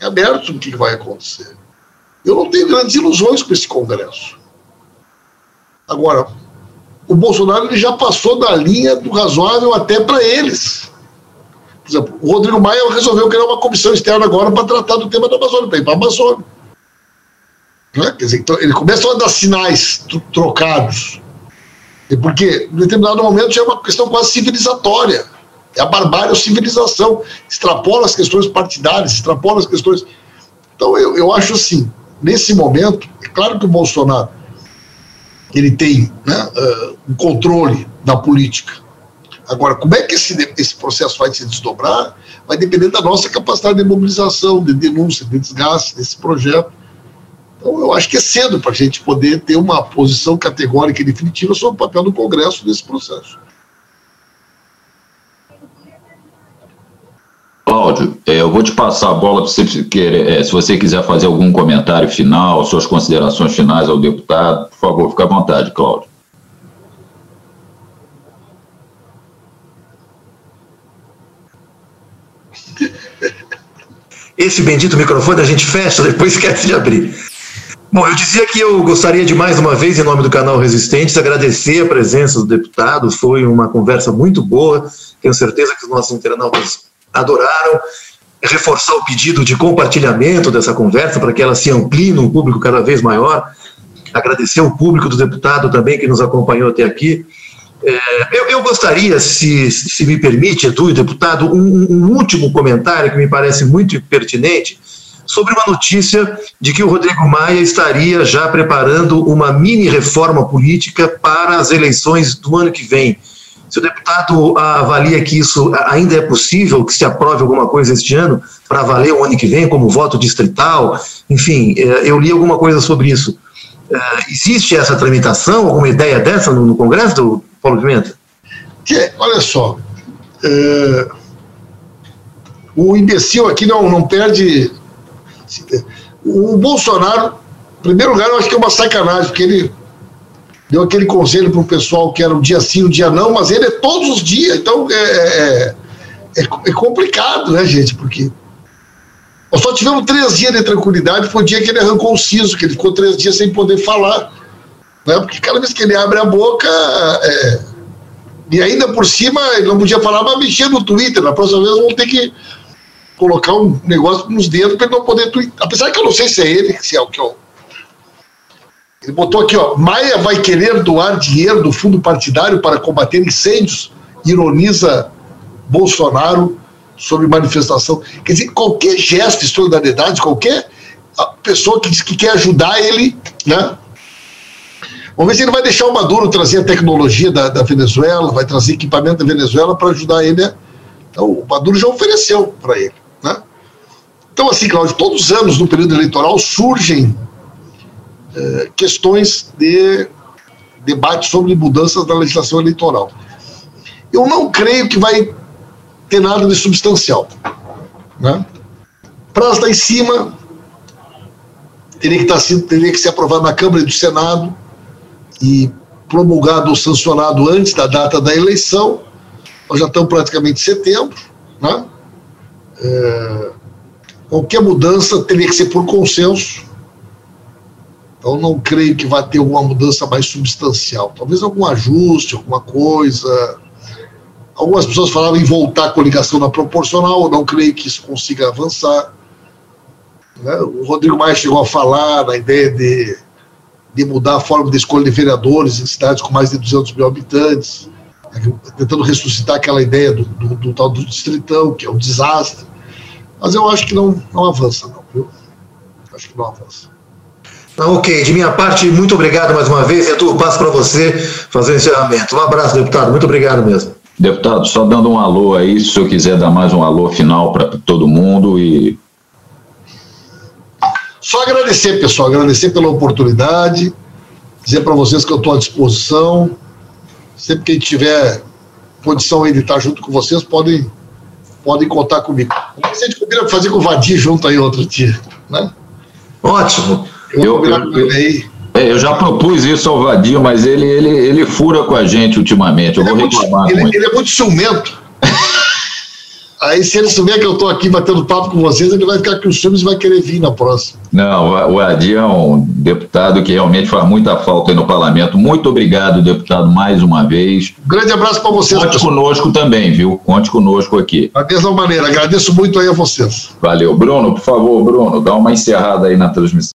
Em aberto sobre o que, que vai acontecer. Eu não tenho grandes ilusões com esse Congresso. Agora, o Bolsonaro ele já passou da linha do razoável até para eles. Por exemplo, o Rodrigo Maia resolveu criar uma comissão externa agora para tratar do tema da Amazônia, para ir para a Amazônia. Né? Quer dizer, então, ele começa a dar sinais trocados. Porque, em determinado momento, já é uma questão quase civilizatória. É a barbárie ou civilização. Extrapola as questões partidárias, extrapola as questões. Então, eu, eu acho assim: nesse momento, é claro que o Bolsonaro ele tem né, uh, um controle da política. Agora, como é que esse, esse processo vai se desdobrar? Vai depender da nossa capacidade de mobilização, de denúncia, de desgaste desse projeto. Então, eu acho que é cedo para a gente poder ter uma posição categórica e definitiva sobre o papel do Congresso nesse processo. Cláudio, é, eu vou te passar a bola para você querer, é, se você quiser fazer algum comentário final, suas considerações finais ao deputado, por favor, fique à vontade, Cláudio. Esse bendito microfone a gente fecha, depois esquece de abrir. Bom, eu dizia que eu gostaria de mais uma vez, em nome do canal Resistentes, agradecer a presença do deputado. Foi uma conversa muito boa. Tenho certeza que os nossos internautas adoraram. Reforçar o pedido de compartilhamento dessa conversa para que ela se amplie num público cada vez maior. Agradecer o público do deputado também que nos acompanhou até aqui. É, eu, eu, gostaria, se, se me permite, Edu e deputado, um, um último comentário que me parece muito pertinente sobre uma notícia de que o Rodrigo Maia estaria já preparando uma mini reforma política para as eleições do ano que vem. Se o deputado avalia que isso ainda é possível, que se aprove alguma coisa este ano, para valer o ano que vem, como voto distrital, enfim, é, eu li alguma coisa sobre isso. É, existe essa tramitação, alguma ideia dessa no, Congresso, do Paulo Pimenta? Que, olha só, é, o imbecil aqui não, não perde o Bolsonaro, em primeiro lugar, eu acho que é uma sacanagem, porque ele deu aquele conselho para o pessoal que era um dia sim, um dia não, mas ele é todos os dias, então é, é, é, é complicado, né, gente? Porque nós só tivemos três dias de tranquilidade, foi o dia que ele arrancou o siso, que ele ficou três dias sem poder falar. Né? Porque cada vez que ele abre a boca. É, e ainda por cima, ele não podia falar, mas mexer no Twitter. Na próxima vez vão ter que colocar um negócio nos dedos para ele não poder twittar. Apesar que eu não sei se é ele, se é o que eu. Ele botou aqui, ó. Maia vai querer doar dinheiro do fundo partidário para combater incêndios, ironiza Bolsonaro sobre manifestação. Quer dizer, qualquer gesto de solidariedade, qualquer pessoa que diz que quer ajudar ele, né? Vamos ver se ele vai deixar o Maduro trazer a tecnologia da, da Venezuela, vai trazer equipamento da Venezuela para ajudar ele. Né? Então, o Maduro já ofereceu para ele. Né? Então, assim, Cláudio, todos os anos no período eleitoral surgem é, questões de debate sobre mudanças da legislação eleitoral. Eu não creio que vai ter nada de substancial. Né? Prazo está em cima, teria que, estar, tá teria que ser aprovado na Câmara e do Senado e promulgado ou sancionado antes da data da eleição. Nós já estamos praticamente em setembro. Né? É, qualquer mudança teria que ser por consenso. Então, não creio que vai ter alguma mudança mais substancial. Talvez algum ajuste, alguma coisa. Algumas pessoas falavam em voltar à coligação na proporcional, não creio que isso consiga avançar. Né? O Rodrigo Maia chegou a falar na ideia de, de mudar a forma de escolha de vereadores em cidades com mais de 200 mil habitantes tentando ressuscitar aquela ideia do, do, do, tal do distritão, que é um desastre. Mas eu acho que não, não avança, não, viu? Acho que não avança. Ah, ok, de minha parte, muito obrigado mais uma vez. Arthur, passo para você fazer o encerramento. Um abraço, deputado, muito obrigado mesmo. Deputado, só dando um alô aí, se eu quiser dar mais um alô final para todo mundo e. Só agradecer, pessoal, agradecer pela oportunidade, dizer para vocês que eu estou à disposição Sempre que a gente tiver condição aí de estar junto com vocês, podem, podem contar comigo. A gente combina fazer com o Vadir junto aí outro dia, né? Ótimo. Eu, é, eu, já propus isso ao Vadir, mas ele, ele, ele fura com a gente ultimamente. Eu ele vou é reclamar. Muito, ele, ele é muito ciumento. Aí, se ele souber que eu estou aqui batendo papo com vocês, ele vai ficar com os filmes e vai querer vir na próxima. Não, o Adi é um deputado que realmente faz muita falta aí no parlamento. Muito obrigado, deputado, mais uma vez. Um grande abraço para vocês. Conte conosco também, viu? Conte conosco aqui. Da mesma maneira, agradeço muito aí a vocês. Valeu. Bruno, por favor, Bruno, dá uma encerrada aí na transmissão.